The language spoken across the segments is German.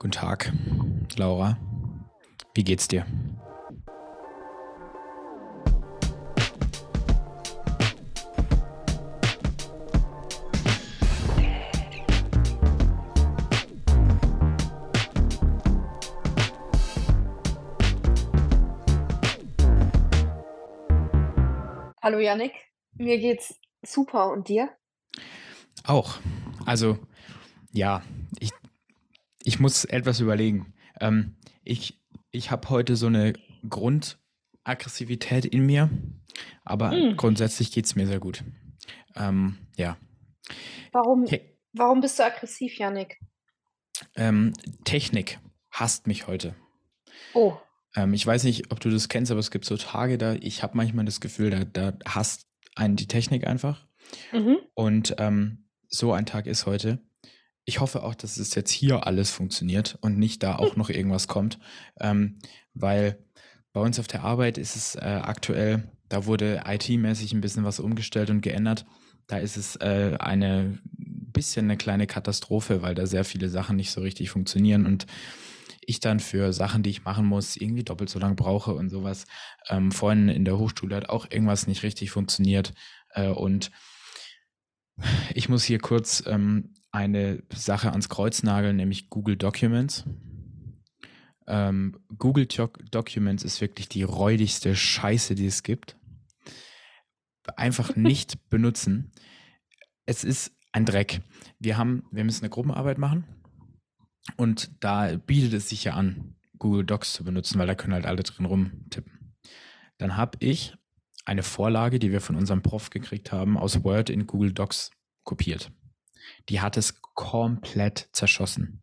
Guten Tag, Laura. Wie geht's dir? Hallo Yannick, mir geht's super und dir? Auch. Also, ja, ich, ich muss etwas überlegen. Ähm, ich ich habe heute so eine Grundaggressivität in mir, aber Mm. grundsätzlich geht es mir sehr gut. Ähm, ja. Warum, Te warum bist du aggressiv, Yannick? ähm, Technik hasst mich heute. Oh, Ähm, ich weiß nicht, ob du das kennst, aber es gibt so Tage, da ich habe manchmal das Gefühl, da, da hasst einen die Technik einfach. mhm. Und ähm, so ein Tag ist heute. Ich hoffe auch, dass es jetzt hier alles funktioniert und nicht da auch noch irgendwas kommt, ähm, weil bei uns auf der Arbeit ist es äh, aktuell, da wurde IT-mäßig ein bisschen was umgestellt und geändert. Da ist es äh, eine bisschen eine kleine Katastrophe, weil da sehr viele Sachen nicht so richtig funktionieren und ich dann für Sachen, die ich machen muss, irgendwie doppelt so lang brauche und sowas. Ähm, vorhin in der Hochschule hat auch irgendwas nicht richtig funktioniert äh, und ich muss hier kurz ähm, eine Sache ans Kreuz nageln, nämlich Google Documents. Ähm, Google Doc Documents ist wirklich die räudigste Scheiße, die es gibt. Einfach nicht benutzen. Es ist ein Dreck. Wir haben, wir müssen eine Gruppenarbeit machen und da bietet es sich ja an, Google Docs zu benutzen, weil da können halt alle drin rumtippen. Dann habe ich eine Vorlage, die wir von unserem Prof gekriegt haben, aus Word in Google Docs kopiert. Die hat es komplett zerschossen.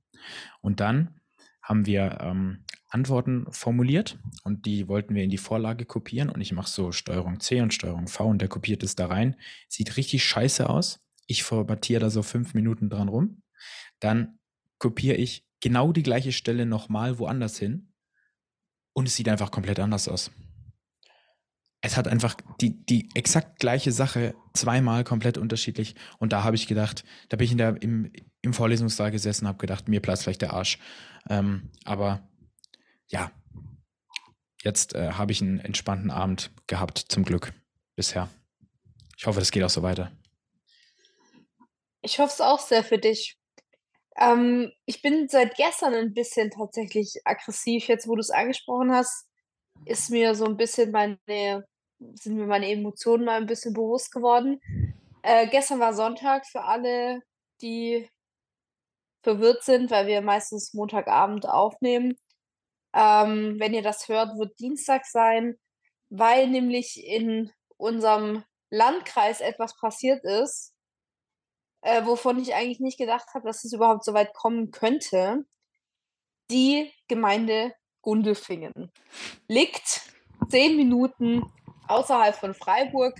Und dann haben wir ähm, Antworten formuliert und die wollten wir in die Vorlage kopieren und ich mache so Steuerung C und Steuerung V und der kopiert es da rein. Sieht richtig scheiße aus. Ich formatiere da so fünf Minuten dran rum. Dann kopiere ich genau die gleiche Stelle nochmal woanders hin und es sieht einfach komplett anders aus es hat einfach die, die exakt gleiche Sache zweimal komplett unterschiedlich. Und da habe ich gedacht, da bin ich in der, im, im Vorlesungssaal gesessen, habe gedacht, mir platzt gleich der Arsch. Ähm, aber ja, jetzt äh, habe ich einen entspannten Abend gehabt, zum Glück, bisher. Ich hoffe, das geht auch so weiter. Ich hoffe es auch sehr für dich. Ähm, ich bin seit gestern ein bisschen tatsächlich aggressiv. Jetzt, wo du es angesprochen hast, ist mir so ein bisschen meine, sind mir meine Emotionen mal ein bisschen bewusst geworden. Äh, gestern war Sonntag für alle, die verwirrt sind, weil wir meistens Montagabend aufnehmen. Ähm, wenn ihr das hört, wird Dienstag sein, weil nämlich in unserem Landkreis etwas passiert ist, äh, wovon ich eigentlich nicht gedacht habe, dass es überhaupt so weit kommen könnte. Die Gemeinde Gundelfingen liegt zehn Minuten außerhalb von Freiburg.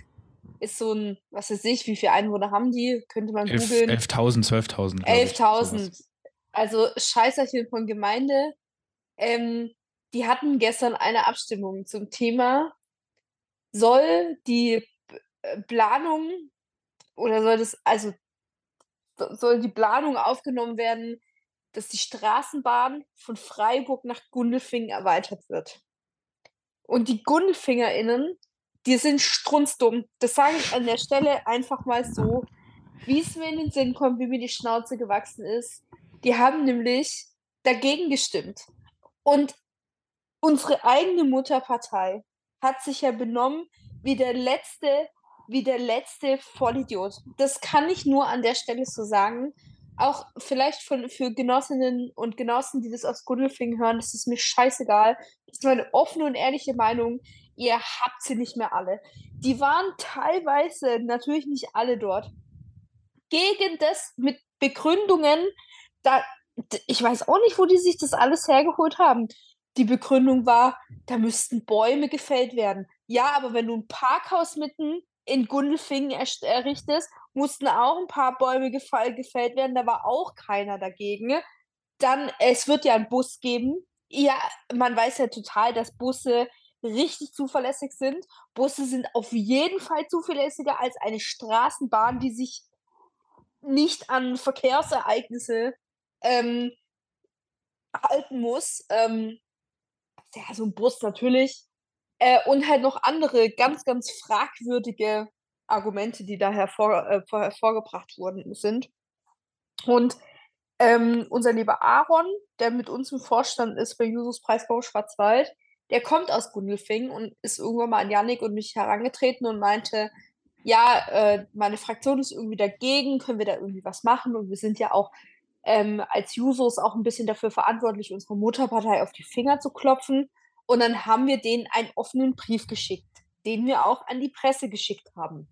Ist so ein, was weiß ich, wie viele Einwohner haben die? Könnte man Elf- googeln. 11.000, 12.000. glaub ich, 11.000. sowas. Also Scheißerchen von Gemeinde. Ähm, die hatten gestern eine Abstimmung zum Thema, soll die äh, Planung oder soll das, also so- soll die Planung aufgenommen werden, dass die Straßenbahn von Freiburg nach Gundelfingen erweitert wird. Und die GundelfingerInnen, die sind strunzdumm. Das sage ich an der Stelle einfach mal so, wie es mir in den Sinn kommt, wie mir die Schnauze gewachsen ist. Die haben nämlich dagegen gestimmt. Und unsere eigene Mutterpartei hat sich ja benommen wie der letzte, wie der letzte Vollidiot. Das kann ich nur an der Stelle so sagen. Auch vielleicht von, für Genossinnen und Genossen, die das aus Gundelfingen hören, das ist mir scheißegal. Das ist meine offene und ehrliche Meinung. Ihr habt sie nicht mehr alle. Die waren teilweise, natürlich nicht alle dort, gegen das mit Begründungen, da, ich weiß auch nicht, wo die sich das alles hergeholt haben. Die Begründung war, da müssten Bäume gefällt werden. Ja, aber wenn du ein Parkhaus mitten in Gundelfingen errichtest, mussten auch ein paar Bäume gefällt werden. Da war auch keiner dagegen. Dann, es wird ja einen Bus geben. Ja, man weiß ja total, dass Busse richtig zuverlässig sind. Busse sind auf jeden Fall zuverlässiger als eine Straßenbahn, die sich nicht an Verkehrsereignisse ähm, halten muss. Ähm, ja, so ein Bus natürlich. Äh, und halt noch andere ganz, ganz fragwürdige Argumente, die da hervor, äh, hervorgebracht worden sind. Und ähm, unser lieber Aaron, der mit uns im Vorstand ist bei Jusos Preisbau Schwarzwald, der kommt aus Gundelfing und ist irgendwann mal an Yannick und mich herangetreten und meinte, ja, äh, meine Fraktion ist irgendwie dagegen, können wir da irgendwie was machen? Und wir sind ja auch ähm, als Jusos auch ein bisschen dafür verantwortlich, unsere Mutterpartei auf die Finger zu klopfen. Und dann haben wir denen einen offenen Brief geschickt, den wir auch an die Presse geschickt haben.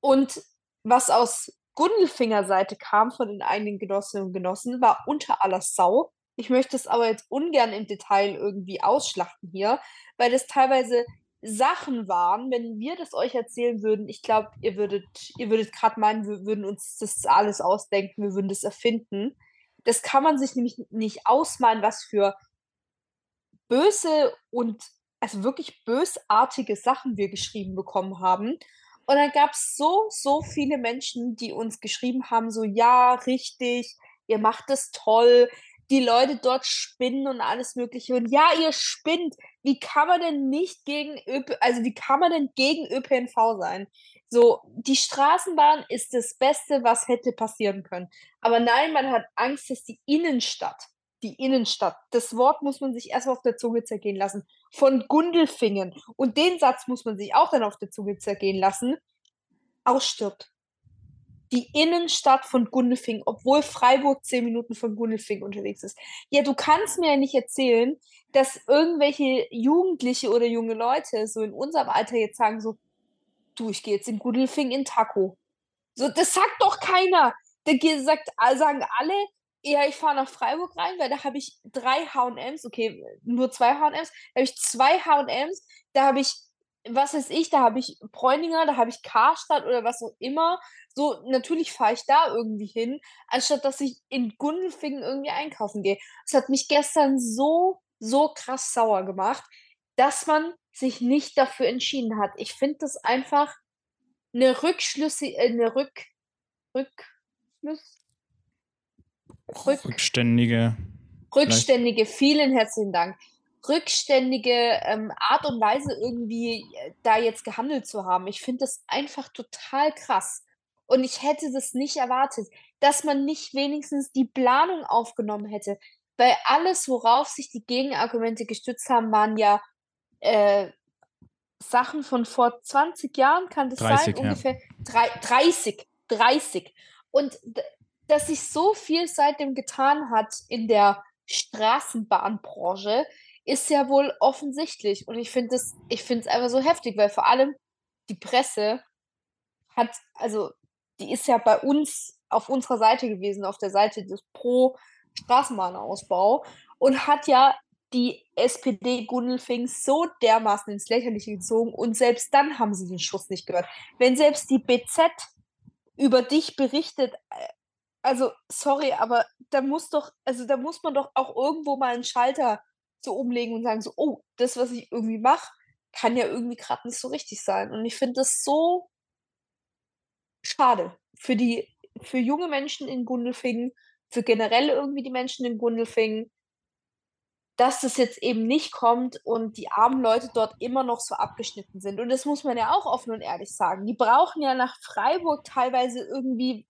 Und was aus Gundelfinger Seite kam von den einigen Genossinnen und Genossen, war unter aller Sau. Ich möchte es aber jetzt ungern im Detail irgendwie ausschlachten hier, weil das teilweise Sachen waren, wenn wir das euch erzählen würden, ich glaube, ihr würdet, ihr würdet gerade meinen, wir würden uns das alles ausdenken, wir würden das erfinden. Das kann man sich nämlich nicht ausmalen, was für böse und also wirklich bösartige Sachen wir geschrieben bekommen haben. Und dann gab es so, so viele Menschen, die uns geschrieben haben, so ja, richtig, ihr macht es toll, die Leute dort spinnen und alles Mögliche. Und ja, ihr spinnt. Wie kann man denn nicht gegen ÖP, also wie kann man denn gegen ÖPNV sein? So, die Straßenbahn ist das Beste, was hätte passieren können. Aber nein, man hat Angst, dass die Innenstadt, die Innenstadt, das Wort muss man sich erst auf der Zunge zergehen lassen, von Gundelfingen. Und den Satz muss man sich auch dann auf der Zunge zergehen lassen, ausstirbt die Innenstadt von Gundelfing, obwohl Freiburg zehn Minuten von Gundelfing unterwegs ist. Ja, du kannst mir ja nicht erzählen, dass irgendwelche Jugendliche oder junge Leute so in unserem Alter jetzt sagen so, du, ich gehe jetzt in Gundelfing in Taco. So, das sagt doch keiner. Da sagt, sagen alle, ja, ich fahre nach Freiburg rein, weil da habe ich drei H&Ms, okay, nur zwei H&Ms, da habe ich zwei H&Ms, da habe ich was weiß ich, da habe ich Bräuninger, da habe ich Karstadt oder was auch immer. So, natürlich fahre ich da irgendwie hin, anstatt dass ich in Gundelfingen irgendwie einkaufen gehe. Es hat mich gestern so, so krass sauer gemacht, dass man sich nicht dafür entschieden hat. Ich finde das einfach eine Rückschlüsse, äh, eine Rück, Rückschluss, Rück, Rückständige. Rückständige, vielen herzlichen Dank rückständige ähm, Art und Weise irgendwie äh, da jetzt gehandelt zu haben. Ich finde das einfach total krass. Und ich hätte das nicht erwartet, dass man nicht wenigstens die Planung aufgenommen hätte. Weil alles, worauf sich die Gegenargumente gestützt haben, waren ja äh, Sachen von vor 20 Jahren, kann das 30, sein? Ungefähr ja. 30, 30. Und dass sich so viel seitdem getan hat in der Straßenbahnbranche, ist ja wohl offensichtlich. Und ich finde es, einfach so heftig, weil vor allem die Presse hat, also die ist ja bei uns auf unserer Seite gewesen, auf der Seite des Pro Straßenbahnausbau und hat ja die SPD Gundelfing so dermaßen ins Lächerliche gezogen und selbst dann haben sie den Schuss nicht gehört. Wenn selbst die BZ über dich berichtet, äh, also sorry, aber da muss doch, also da muss man doch auch irgendwo mal einen Schalter so umlegen und sagen so, oh, das, was ich irgendwie mache, kann ja irgendwie gerade nicht so richtig sein. Und ich finde das so schade für die, für junge Menschen in Gundelfingen, für generell irgendwie die Menschen in Gundelfingen, dass das jetzt eben nicht kommt und die armen Leute dort immer noch so abgeschnitten sind. Und das muss man ja auch offen und ehrlich sagen. Die brauchen ja nach Freiburg teilweise irgendwie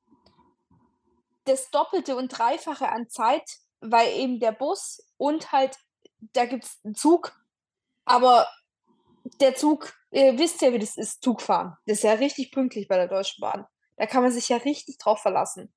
das Doppelte und Dreifache an Zeit, weil eben der Bus und halt da gibt es einen Zug, aber der Zug, ihr wisst ja, wie das ist, Zugfahren. Das ist ja richtig pünktlich bei der Deutschen Bahn. Da kann man sich ja richtig drauf verlassen.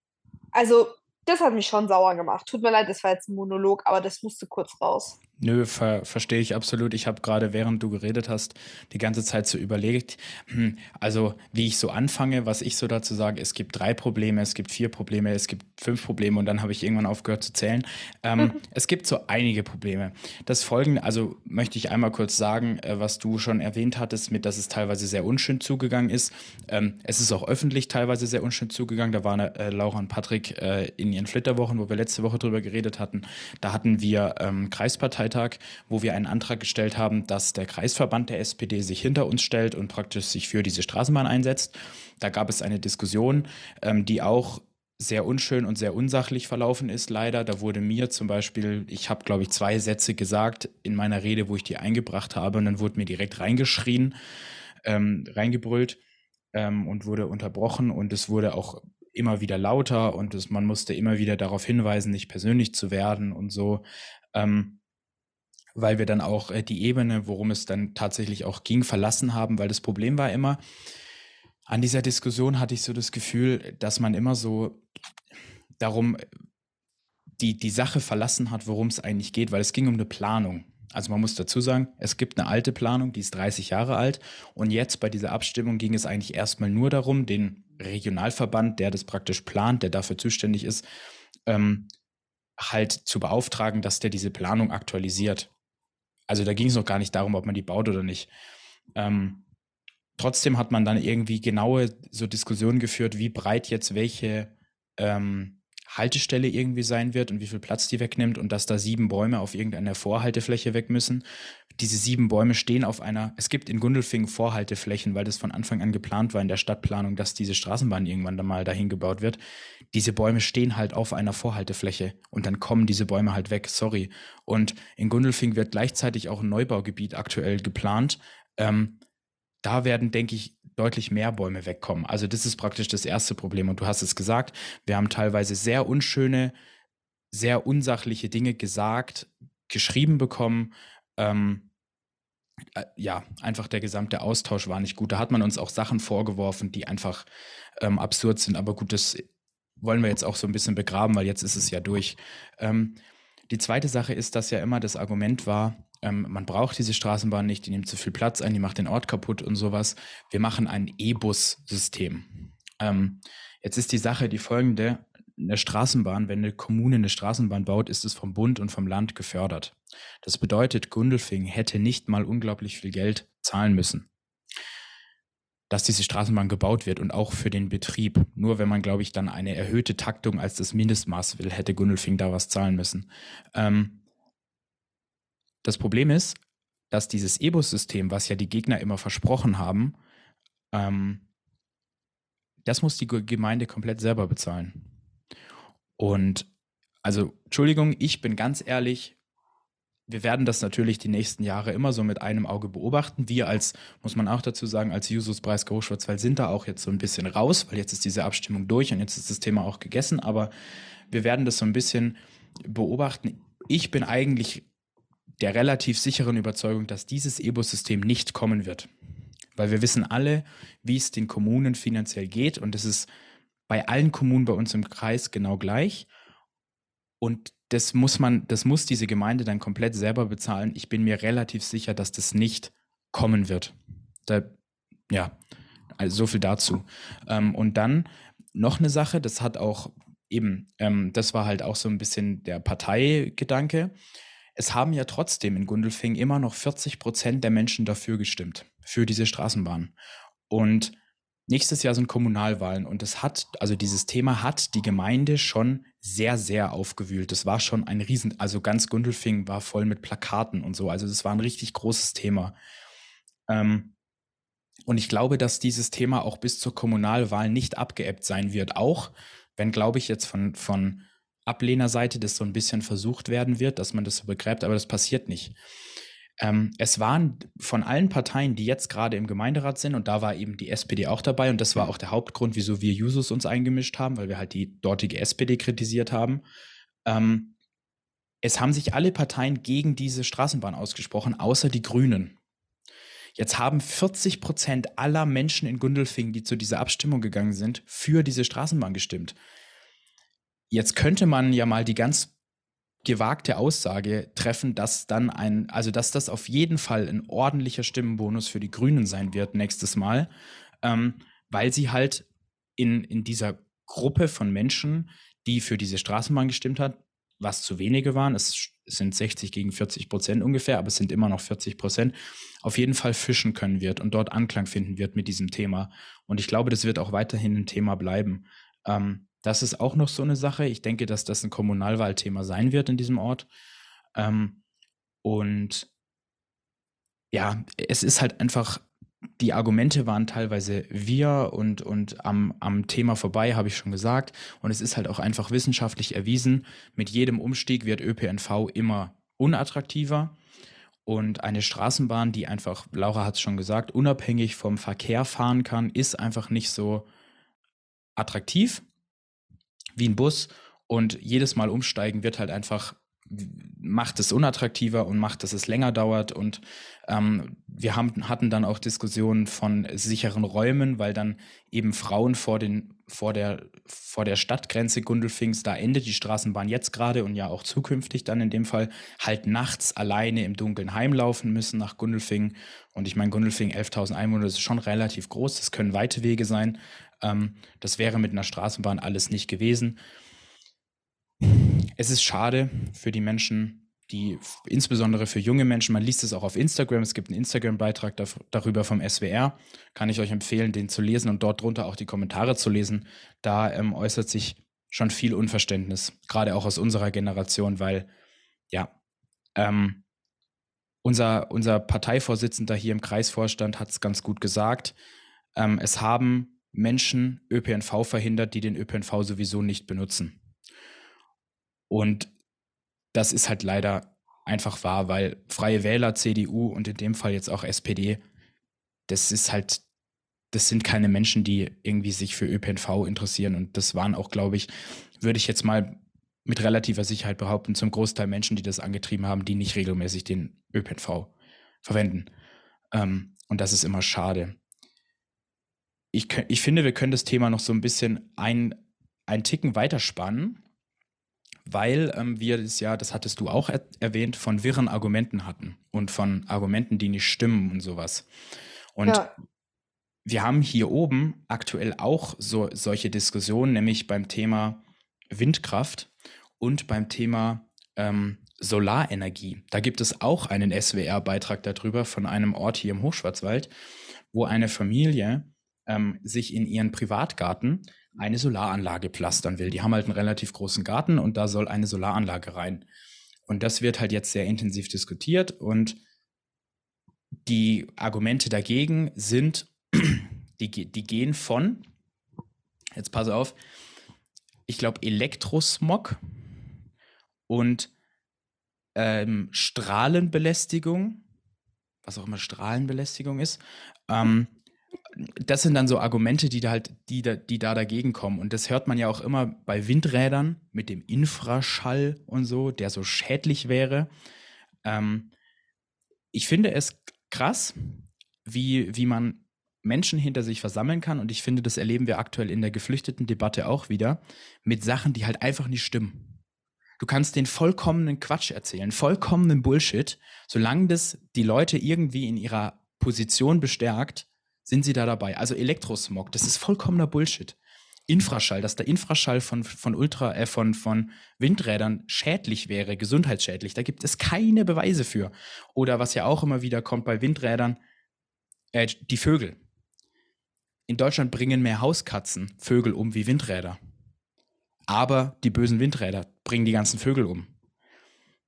Also, das hat mich schon sauer gemacht. Tut mir leid, das war jetzt ein Monolog, aber das musste kurz raus. Nö, ver verstehe ich absolut. Ich habe gerade, während du geredet hast, die ganze Zeit so überlegt, hm, also wie ich so anfange, was ich so dazu sage, es gibt drei Probleme, es gibt vier Probleme, es gibt fünf Probleme und dann habe ich irgendwann aufgehört zu zählen. Ähm, mhm. Es gibt so einige Probleme. Das folgende, also möchte ich einmal kurz sagen, äh, was du schon erwähnt hattest, mit dass es teilweise sehr unschön zugegangen ist. Ähm, es ist auch öffentlich teilweise sehr unschön zugegangen. Da waren äh, Laura und Patrick äh, in ihren Flitterwochen, wo wir letzte Woche drüber geredet hatten. Da hatten wir ähm, Kreisparteitag Parteitag, wo wir einen Antrag gestellt haben, dass der Kreisverband der SPD sich hinter uns stellt und praktisch sich für diese Straßenbahn einsetzt. Da gab es eine Diskussion, ähm, die auch sehr unschön und sehr unsachlich verlaufen ist, leider. Da wurde mir zum Beispiel, ich habe, glaube ich, zwei Sätze gesagt in meiner Rede, wo ich die eingebracht habe, und dann wurde mir direkt reingeschrien, ähm, reingebrüllt ähm, und wurde unterbrochen und es wurde auch immer wieder lauter und es, man musste immer wieder darauf hinweisen, nicht persönlich zu werden und so, ähm, weil wir dann auch äh, die Ebene, worum es dann tatsächlich auch ging, verlassen haben, weil das Problem war immer, an dieser Diskussion hatte ich so das Gefühl, dass man immer so darum die, die Sache verlassen hat, worum es eigentlich geht, weil es ging um eine Planung. Also man muss dazu sagen, es gibt eine alte Planung, die ist 30 Jahre alt. Und jetzt bei dieser Abstimmung ging es eigentlich erstmal nur darum, den Regionalverband, der das praktisch plant, der dafür zuständig ist, ähm, halt zu beauftragen, dass der diese Planung aktualisiert. Also da ging es noch gar nicht darum, ob man die baut oder nicht. Ähm, trotzdem hat man dann irgendwie genaue so Diskussionen geführt, wie breit jetzt welche ähm, Haltestelle irgendwie sein wird und wie viel Platz die wegnimmt und dass da sieben Bäume auf irgendeiner Vorhaltefläche weg müssen. Diese sieben Bäume stehen auf einer, es gibt in Gundelfingen Vorhalteflächen, weil das von Anfang an geplant war in der Stadtplanung, dass diese Straßenbahn irgendwann dann mal dahin gebaut wird. Diese Bäume stehen halt auf einer Vorhaltefläche und dann kommen diese Bäume halt weg, sorry. Und in Gundelfingen wird gleichzeitig auch ein Neubaugebiet aktuell geplant. Ähm, da werden, denke ich, deutlich mehr Bäume wegkommen. Also das ist praktisch das erste Problem. Und du hast es gesagt, wir haben teilweise sehr unschöne, sehr unsachliche Dinge gesagt, geschrieben bekommen. Ähm, äh, ja, einfach der gesamte Austausch war nicht gut. Da hat man uns auch Sachen vorgeworfen, die einfach ähm, absurd sind. Aber gut, das wollen wir jetzt auch so ein bisschen begraben, weil jetzt ist es ja durch. Ähm, die zweite Sache ist, dass ja immer das Argument war, ähm, man braucht diese Straßenbahn nicht, die nimmt zu viel Platz ein, die macht den Ort kaputt und sowas. Wir machen ein E-Bus-System. Ähm, jetzt ist die Sache die folgende. Eine Straßenbahn, wenn eine Kommune eine Straßenbahn baut, ist es vom Bund und vom Land gefördert. Das bedeutet, Gundelfing hätte nicht mal unglaublich viel Geld zahlen müssen, dass diese Straßenbahn gebaut wird und auch für den Betrieb. Nur wenn man, glaube ich, dann eine erhöhte Taktung als das Mindestmaß will, hätte Gundelfing da was zahlen müssen. Ähm, das Problem ist, dass dieses E-Bus-System, was ja die Gegner immer versprochen haben, ähm, das muss die Gemeinde komplett selber bezahlen. Und also, Entschuldigung, ich bin ganz ehrlich, wir werden das natürlich die nächsten Jahre immer so mit einem Auge beobachten. Wir als, muss man auch dazu sagen, als Jusos Preis Großschwarzwald sind da auch jetzt so ein bisschen raus, weil jetzt ist diese Abstimmung durch und jetzt ist das Thema auch gegessen. Aber wir werden das so ein bisschen beobachten. Ich bin eigentlich der relativ sicheren Überzeugung, dass dieses EBO-System nicht kommen wird. Weil wir wissen alle, wie es den Kommunen finanziell geht und es ist bei allen Kommunen bei uns im Kreis genau gleich. Und das muss man, das muss diese Gemeinde dann komplett selber bezahlen. Ich bin mir relativ sicher, dass das nicht kommen wird. Da, ja, also so viel dazu. Ähm, und dann noch eine Sache, das hat auch eben, ähm, das war halt auch so ein bisschen der Parteigedanke es haben ja trotzdem in Gundelfing immer noch 40 Prozent der Menschen dafür gestimmt, für diese Straßenbahn. Und nächstes Jahr sind Kommunalwahlen und es hat, also dieses Thema hat die Gemeinde schon sehr, sehr aufgewühlt. Das war schon ein Riesen, also ganz Gundelfing war voll mit Plakaten und so. Also das war ein richtig großes Thema. Ähm, und ich glaube, dass dieses Thema auch bis zur Kommunalwahl nicht abgeebbt sein wird. Auch wenn, glaube ich, jetzt von, von Ablehnerseite das so ein bisschen versucht werden wird, dass man das so begräbt, aber das passiert nicht. Ähm, es waren von allen Parteien, die jetzt gerade im Gemeinderat sind, und da war eben die SPD auch dabei, und das war auch der Hauptgrund, wieso wir Jusos uns eingemischt haben, weil wir halt die dortige SPD kritisiert haben. Ähm, es haben sich alle Parteien gegen diese Straßenbahn ausgesprochen, außer die Grünen. Jetzt haben 40 Prozent aller Menschen in Gundelfingen, die zu dieser Abstimmung gegangen sind, für diese Straßenbahn gestimmt. Jetzt könnte man ja mal die ganz gewagte Aussage treffen, dass dann ein, also dass das auf jeden Fall ein ordentlicher Stimmenbonus für die Grünen sein wird nächstes Mal, ähm, weil sie halt in, in dieser Gruppe von Menschen, die für diese Straßenbahn gestimmt hat, was zu wenige waren, es sind 60 gegen 40 Prozent ungefähr, aber es sind immer noch 40 Prozent, auf jeden Fall fischen können wird und dort Anklang finden wird mit diesem Thema. Und ich glaube, das wird auch weiterhin ein Thema bleiben. Ähm, das ist auch noch so eine Sache. Ich denke, dass das ein Kommunalwahlthema sein wird in diesem Ort. Ähm, und ja, es ist halt einfach die Argumente waren teilweise wir und, und am, am Thema vorbei, habe ich schon gesagt. Und es ist halt auch einfach wissenschaftlich erwiesen, mit jedem Umstieg wird ÖPNV immer unattraktiver. Und eine Straßenbahn, die einfach, Laura hat es schon gesagt, unabhängig vom Verkehr fahren kann, ist einfach nicht so attraktiv wie ein Bus. Und jedes Mal umsteigen wird halt einfach macht es unattraktiver und macht, dass es länger dauert. Und ähm, wir haben, hatten dann auch Diskussionen von sicheren Räumen, weil dann eben Frauen vor, den, vor, der, vor der Stadtgrenze Gundelfings, da endet die Straßenbahn jetzt gerade und ja auch zukünftig dann in dem Fall, halt nachts alleine im Dunkeln heimlaufen müssen nach Gundelfing. Und ich meine, Gundelfing, 11.000 Einwohner, das ist schon relativ groß, das können weite Wege sein. Ähm, das wäre mit einer Straßenbahn alles nicht gewesen es ist schade für die Menschen, die insbesondere für junge Menschen, man liest es auch auf Instagram, es gibt einen Instagram-Beitrag darüber vom SWR, kann ich euch empfehlen, den zu lesen und dort drunter auch die Kommentare zu lesen. Da ähm, äußert sich schon viel Unverständnis, gerade auch aus unserer Generation, weil ja, ähm, unser, unser Parteivorsitzender hier im Kreisvorstand hat es ganz gut gesagt. Ähm, es haben Menschen ÖPNV verhindert, die den ÖPNV sowieso nicht benutzen. Und das ist halt leider einfach wahr, weil Freie Wähler, CDU und in dem Fall jetzt auch SPD, das ist halt, das sind keine Menschen, die irgendwie sich für ÖPNV interessieren. Und das waren auch, glaube ich, würde ich jetzt mal mit relativer Sicherheit behaupten, zum Großteil Menschen, die das angetrieben haben, die nicht regelmäßig den ÖPNV verwenden. Ähm, und das ist immer schade. Ich, ich finde, wir können das Thema noch so ein bisschen ein, ein Ticken weiterspannen weil ähm, wir das ja, das hattest du auch er erwähnt, von wirren Argumenten hatten und von Argumenten, die nicht stimmen und sowas. Und ja. wir haben hier oben aktuell auch so, solche Diskussionen, nämlich beim Thema Windkraft und beim Thema ähm, Solarenergie. Da gibt es auch einen SWR-Beitrag darüber von einem Ort hier im Hochschwarzwald, wo eine Familie ähm, sich in ihren Privatgarten eine Solaranlage plastern will. Die haben halt einen relativ großen Garten und da soll eine Solaranlage rein. Und das wird halt jetzt sehr intensiv diskutiert und die Argumente dagegen sind, die, die gehen von, jetzt pass auf, ich glaube Elektrosmog und ähm, Strahlenbelästigung, was auch immer Strahlenbelästigung ist, ähm, das sind dann so Argumente, die da halt, die da, die da dagegen kommen. Und das hört man ja auch immer bei Windrädern mit dem Infraschall und so, der so schädlich wäre. Ähm, ich finde es krass, wie, wie man Menschen hinter sich versammeln kann. Und ich finde, das erleben wir aktuell in der geflüchteten Debatte auch wieder, mit Sachen, die halt einfach nicht stimmen. Du kannst den vollkommenen Quatsch erzählen, vollkommenen Bullshit, solange das die Leute irgendwie in ihrer Position bestärkt, sind sie da dabei. Also Elektrosmog, das ist vollkommener Bullshit. Infraschall, dass der Infraschall von, von Ultra, äh, von, von Windrädern schädlich wäre, gesundheitsschädlich, da gibt es keine Beweise für. Oder was ja auch immer wieder kommt bei Windrädern, äh, die Vögel. In Deutschland bringen mehr Hauskatzen Vögel um wie Windräder. Aber die bösen Windräder bringen die ganzen Vögel um.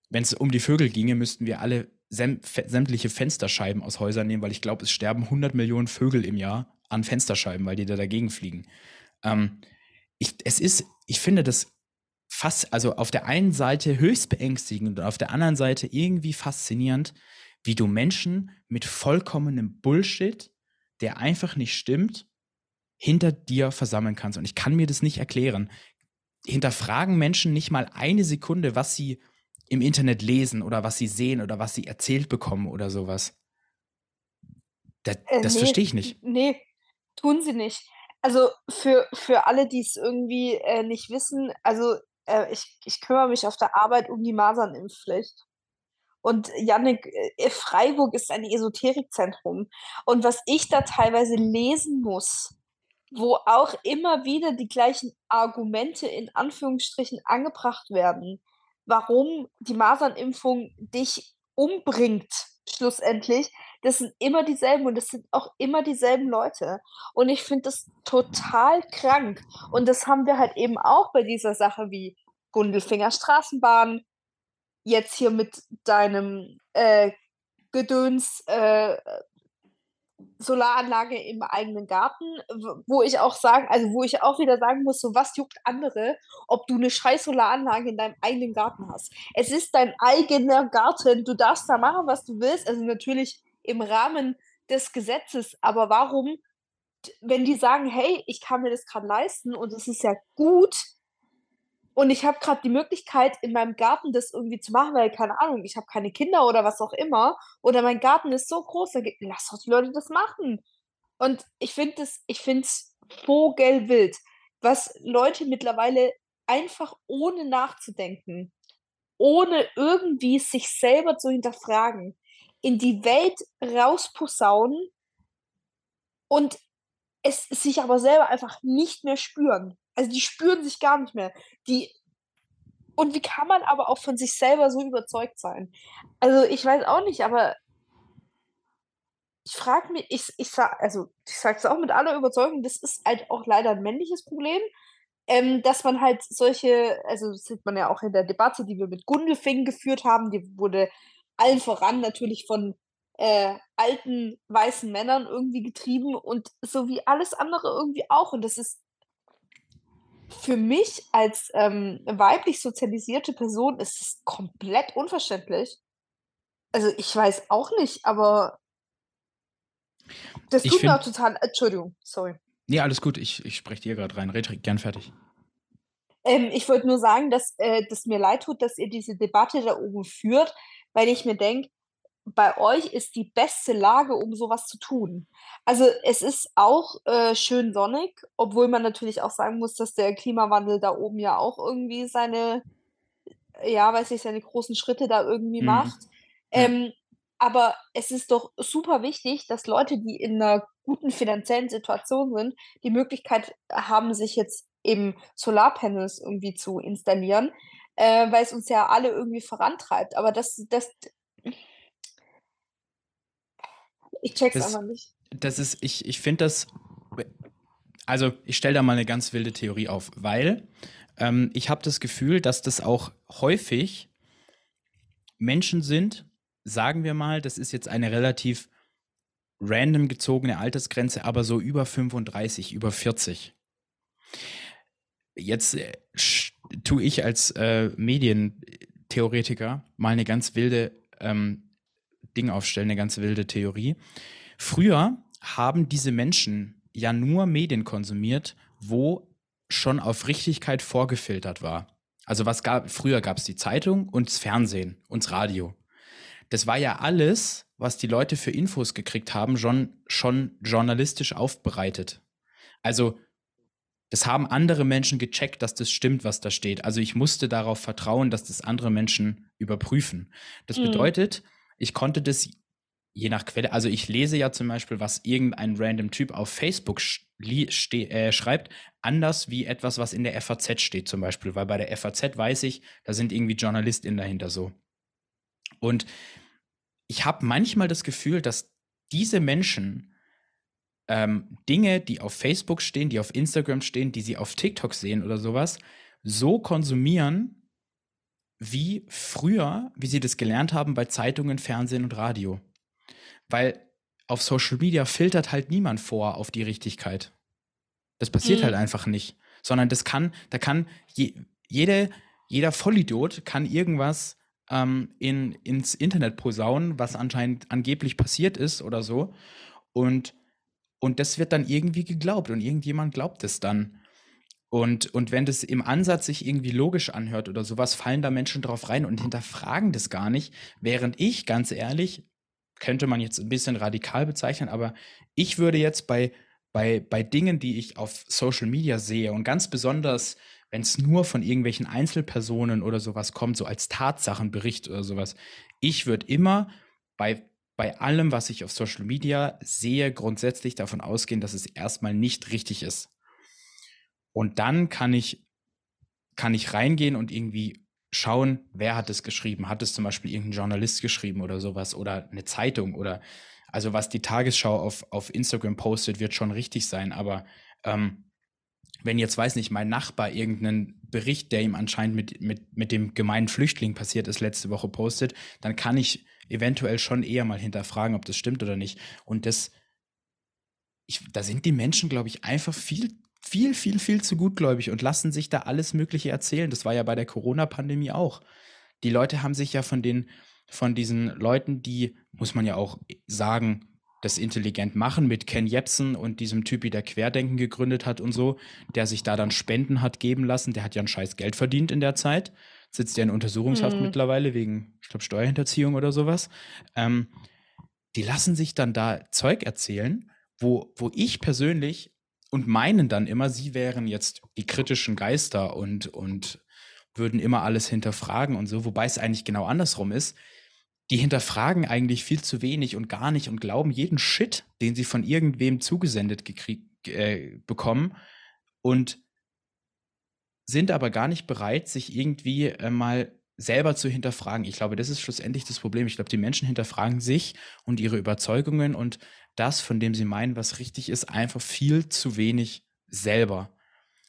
Wenn es um die Vögel ginge, müssten wir alle sämtliche Fensterscheiben aus Häusern nehmen, weil ich glaube, es sterben 100 Millionen Vögel im Jahr an Fensterscheiben, weil die da dagegen fliegen. Ähm, ich, es ist, ich finde das fast, also auf der einen Seite höchst beängstigend und auf der anderen Seite irgendwie faszinierend, wie du Menschen mit vollkommenem Bullshit, der einfach nicht stimmt, hinter dir versammeln kannst. Und ich kann mir das nicht erklären. Hinterfragen Menschen nicht mal eine Sekunde, was sie im Internet lesen oder was sie sehen oder was sie erzählt bekommen oder sowas. Das, äh, das nee, verstehe ich nicht. Nee, tun sie nicht. Also für, für alle, die es irgendwie äh, nicht wissen, also äh, ich, ich kümmere mich auf der Arbeit um die Masernimpfpflicht. Und Janik, äh, Freiburg ist ein Esoterikzentrum. Und was ich da teilweise lesen muss, wo auch immer wieder die gleichen Argumente in Anführungsstrichen angebracht werden, warum die Masernimpfung dich umbringt, schlussendlich, das sind immer dieselben und das sind auch immer dieselben Leute. Und ich finde das total krank. Und das haben wir halt eben auch bei dieser Sache wie Gundelfinger Straßenbahn, jetzt hier mit deinem äh, Gedöns äh, Solaranlage im eigenen Garten, wo ich auch sagen also, wo ich auch wieder sagen muss, so was juckt andere, ob du eine scheiß Solaranlage in deinem eigenen Garten hast. Es ist dein eigener Garten, du darfst da machen, was du willst, also, natürlich im Rahmen des Gesetzes, aber warum wenn die sagen: „Hey, ich kann mir das gerade leisten und es ist ja gut und ich habe gerade die Möglichkeit, in meinem Garten das irgendwie zu machen, weil, keine Ahnung, ich habe keine Kinder oder was auch immer oder mein Garten ist so groß, dann ge lass doch die Leute das machen. Und ich finde das ich finde es vogelwild, was Leute mittlerweile einfach ohne nachzudenken, ohne irgendwie sich selber zu hinterfragen, in die Welt rausposaunen und es sich aber selber einfach nicht mehr spüren. Also, die spüren sich gar nicht mehr. Die und wie kann man aber auch von sich selber so überzeugt sein? Also, ich weiß auch nicht, aber ich frage mich ich ich sage also, ich sage es auch mit aller Überzeugung, das ist halt auch leider 'n männliches Problem, ähm, dass man halt solche also, das sieht man ja auch in der Debatte, die wir mit Gundelfing geführt haben, die wurde allen voran natürlich von, äh, alten weißen Männern irgendwie getrieben und so wie alles andere irgendwie auch. Und das ist für mich als, ähm, weiblich sozialisierte Person ist es komplett unverständlich. Also, ich weiß auch nicht, aber das tut mir auch total Entschuldigung, sorry. Ne, alles gut, ich ich spreche dir grad rein. Red gern fertig. Ähm, ich wollte nur sagen, dass, äh, das mir leid tut, dass ihr diese Debatte da oben führt, weil ich mir denke, bei euch ist die beste Lage, um so was zu tun. Also, es ist auch, äh, schön sonnig, obwohl man natürlich auch sagen muss, dass der Klimawandel da oben ja auch irgendwie seine ja, weiß nicht, seine großen Schritte da irgendwie Mhm. macht. Ähm, aber es ist doch super wichtig, dass Leute, die in 'ner guten finanziellen Situation sind, die Möglichkeit haben, sich jetzt eben Solarpanels irgendwie zu installieren, äh, weil es uns ja alle irgendwie vorantreibt. Aber das das ich checke es Das einfach nicht. das ist ich ich finde das also, ich stelle da mal 'ne ganz wilde Theorie auf, weil, ähm, ich habe das Gefühl, dass das auch häufig Menschen sind, sagen wir mal, das ist jetzt eine relativ random gezogene Altersgrenze, aber so über 35, über 40. Jetzt, äh, tue ich als, äh, Medientheoretiker mal 'ne ganz wilde, ähm, Ding aufstellen, 'ne ganz wilde Theorie. Früher haben diese Menschen ja nur Medien konsumiert, wo schon auf Richtigkeit vorgefiltert war. Also, was gab früher gab's die Zeitung und das Fernsehen und das Radio. Das war ja alles, was die Leute für Infos gekriegt haben, schon schon journalistisch aufbereitet. Also, das haben andere Menschen gecheckt, dass das stimmt, was da steht. Also, ich musste darauf vertrauen, dass das andere Menschen überprüfen. Das Mhm. bedeutet, ich konnte das je nach Quelle also, ich lese ja zum Beispiel, was irgendein random Typ auf Facebook äh, schreibt, anders wie etwas, was in der FAZ steht zum Beispiel, weil bei der FAZ weiß ich, da sind irgendwie JournalistInnen dahinter so. Und ich habe manchmal das Gefühl, dass diese Menschen, ähm, Dinge, die auf Facebook stehen, die auf Instagram stehen, die sie auf TikTok sehen oder so was, so konsumieren wie früher, wie sie das gelernt haben bei Zeitungen, Fernsehen und Radio. Weil auf Social Media filtert halt niemand vor auf die Richtigkeit. Das passiert halt Mhm. einfach nicht, sondern das kann da kann je jede jeder Vollidiot kann irgendwas, ähm, in ins Internet posaunen, was anscheinend angeblich passiert ist oder so. Und und das wird dann irgendwie geglaubt und irgendjemand glaubt es dann. Und und wenn das im Ansatz sich irgendwie logisch anhört oder so was, fallen da Menschen drauf rein und hinterfragen das gar nicht, während ich, ganz ehrlich könnte man jetzt 'n bisschen radikal bezeichnen, aber ich würde jetzt bei bei bei Dingen, die ich auf Social Media sehe und ganz besonders, wenn's nur von irgendwelchen Einzelpersonen oder so was kommt, so als Tatsachenbericht oder so was. Ich würde immer bei bei allem, was ich auf Social Media sehe, grundsätzlich davon ausgehen, dass es erst mal nicht richtig ist. Und dann kann ich kann ich reingehen und irgendwie schauen, wer hat es geschrieben? Hat es zum Beispiel irgend 'n Journalist geschrieben oder so was oder 'ne Zeitung oder also, was die Tagesschau auf auf Instagram postet, wird schon richtig sein, aber, ähm, wenn jetzt, weiß nicht, mein Nachbar irgend 'nen Bericht, der ihm anscheinend mit mit mit dem gemeinen Flüchtling passiert ist, letzte Woche postet, dann kann ich eventuell schon eher mal hinterfragen, ob das stimmt oder nicht. Und das ich, da sind die Menschen, glaube ich, einfach viel, viel, viel, viel zu gutgläubig und lassen sich da alles Mögliche erzählen. Das war ja bei der Corona-Pandemie auch. Die Leute haben sich ja von den, von diesen Leuten, die, muss man ja auch sagen, das intelligent machen mit Ken Jebsen und diesem Typi, der Querdenken gegründet hat und so, der sich da dann Spenden hat geben lassen. Der hat ja ein scheiß Geld verdient in der Zeit. Sitzt ja in Untersuchungshaft mhm. mittlerweile wegen, ich glaube, Steuerhinterziehung oder sowas. Ähm, die lassen sich dann da Zeug erzählen, wo, wo ich persönlich und meinen dann immer, sie wären jetzt die kritischen Geister und, und würden immer alles hinterfragen und so, wobei es eigentlich genau andersrum ist die hinterfragen eigentlich viel zu wenig und gar nicht und glauben jeden Shit, den sie von irgendwem zugesendet gekriegt, äh, bekommen und sind aber gar nicht bereit, sich irgendwie äh, mal selber zu hinterfragen. Ich glaube, das ist schlussendlich das Problem. Ich glaube, die Menschen hinterfragen sich und ihre Überzeugungen und das, von dem sie meinen, was richtig ist, einfach viel zu wenig selber.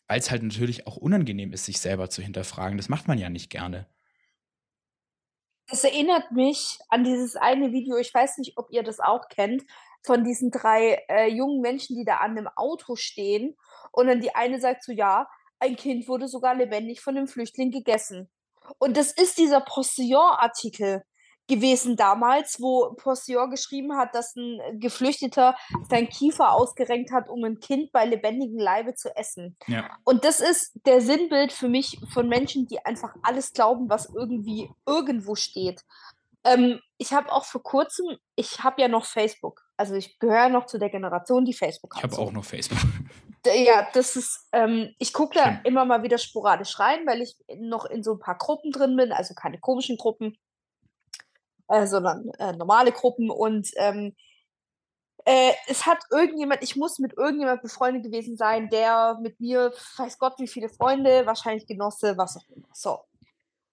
Weil es halt natürlich auch unangenehm ist, sich selber zu hinterfragen. Das macht man ja nicht gerne. Das erinnert mich an dieses eine Video, ich weiß nicht, ob ihr das auch kennt, von diesen drei äh, jungen Menschen, die da an einem Auto stehen. Und dann die eine sagt so, ja, ein Kind wurde sogar lebendig von einem Flüchtling gegessen. Und das ist dieser Postillon-Artikel gewesen damals, wo Possior geschrieben hat, dass ein Geflüchteter seinen Kiefer ausgerenkt hat, um ein Kind bei lebendigem Leibe zu essen. Ja. Und das ist der Sinnbild für mich von Menschen, die einfach alles glauben, was irgendwie irgendwo steht. Ähm, ich habe auch vor kurzem, ich habe ja noch Facebook. Also ich gehöre noch zu der Generation, die Facebook hat. Ich habe auch noch Facebook. Ja, das ist, ähm, ich gucke da immer mal wieder sporadisch rein, weil ich noch in so ein paar Gruppen drin bin, also keine komischen Gruppen äh, sondern äh, normale Gruppen. Und ähm, äh, es hat irgendjemand, ich muss mit irgendjemand befreundet gewesen sein, der mit mir, weiß Gott, wie viele Freunde, wahrscheinlich Genosse, was auch immer. So.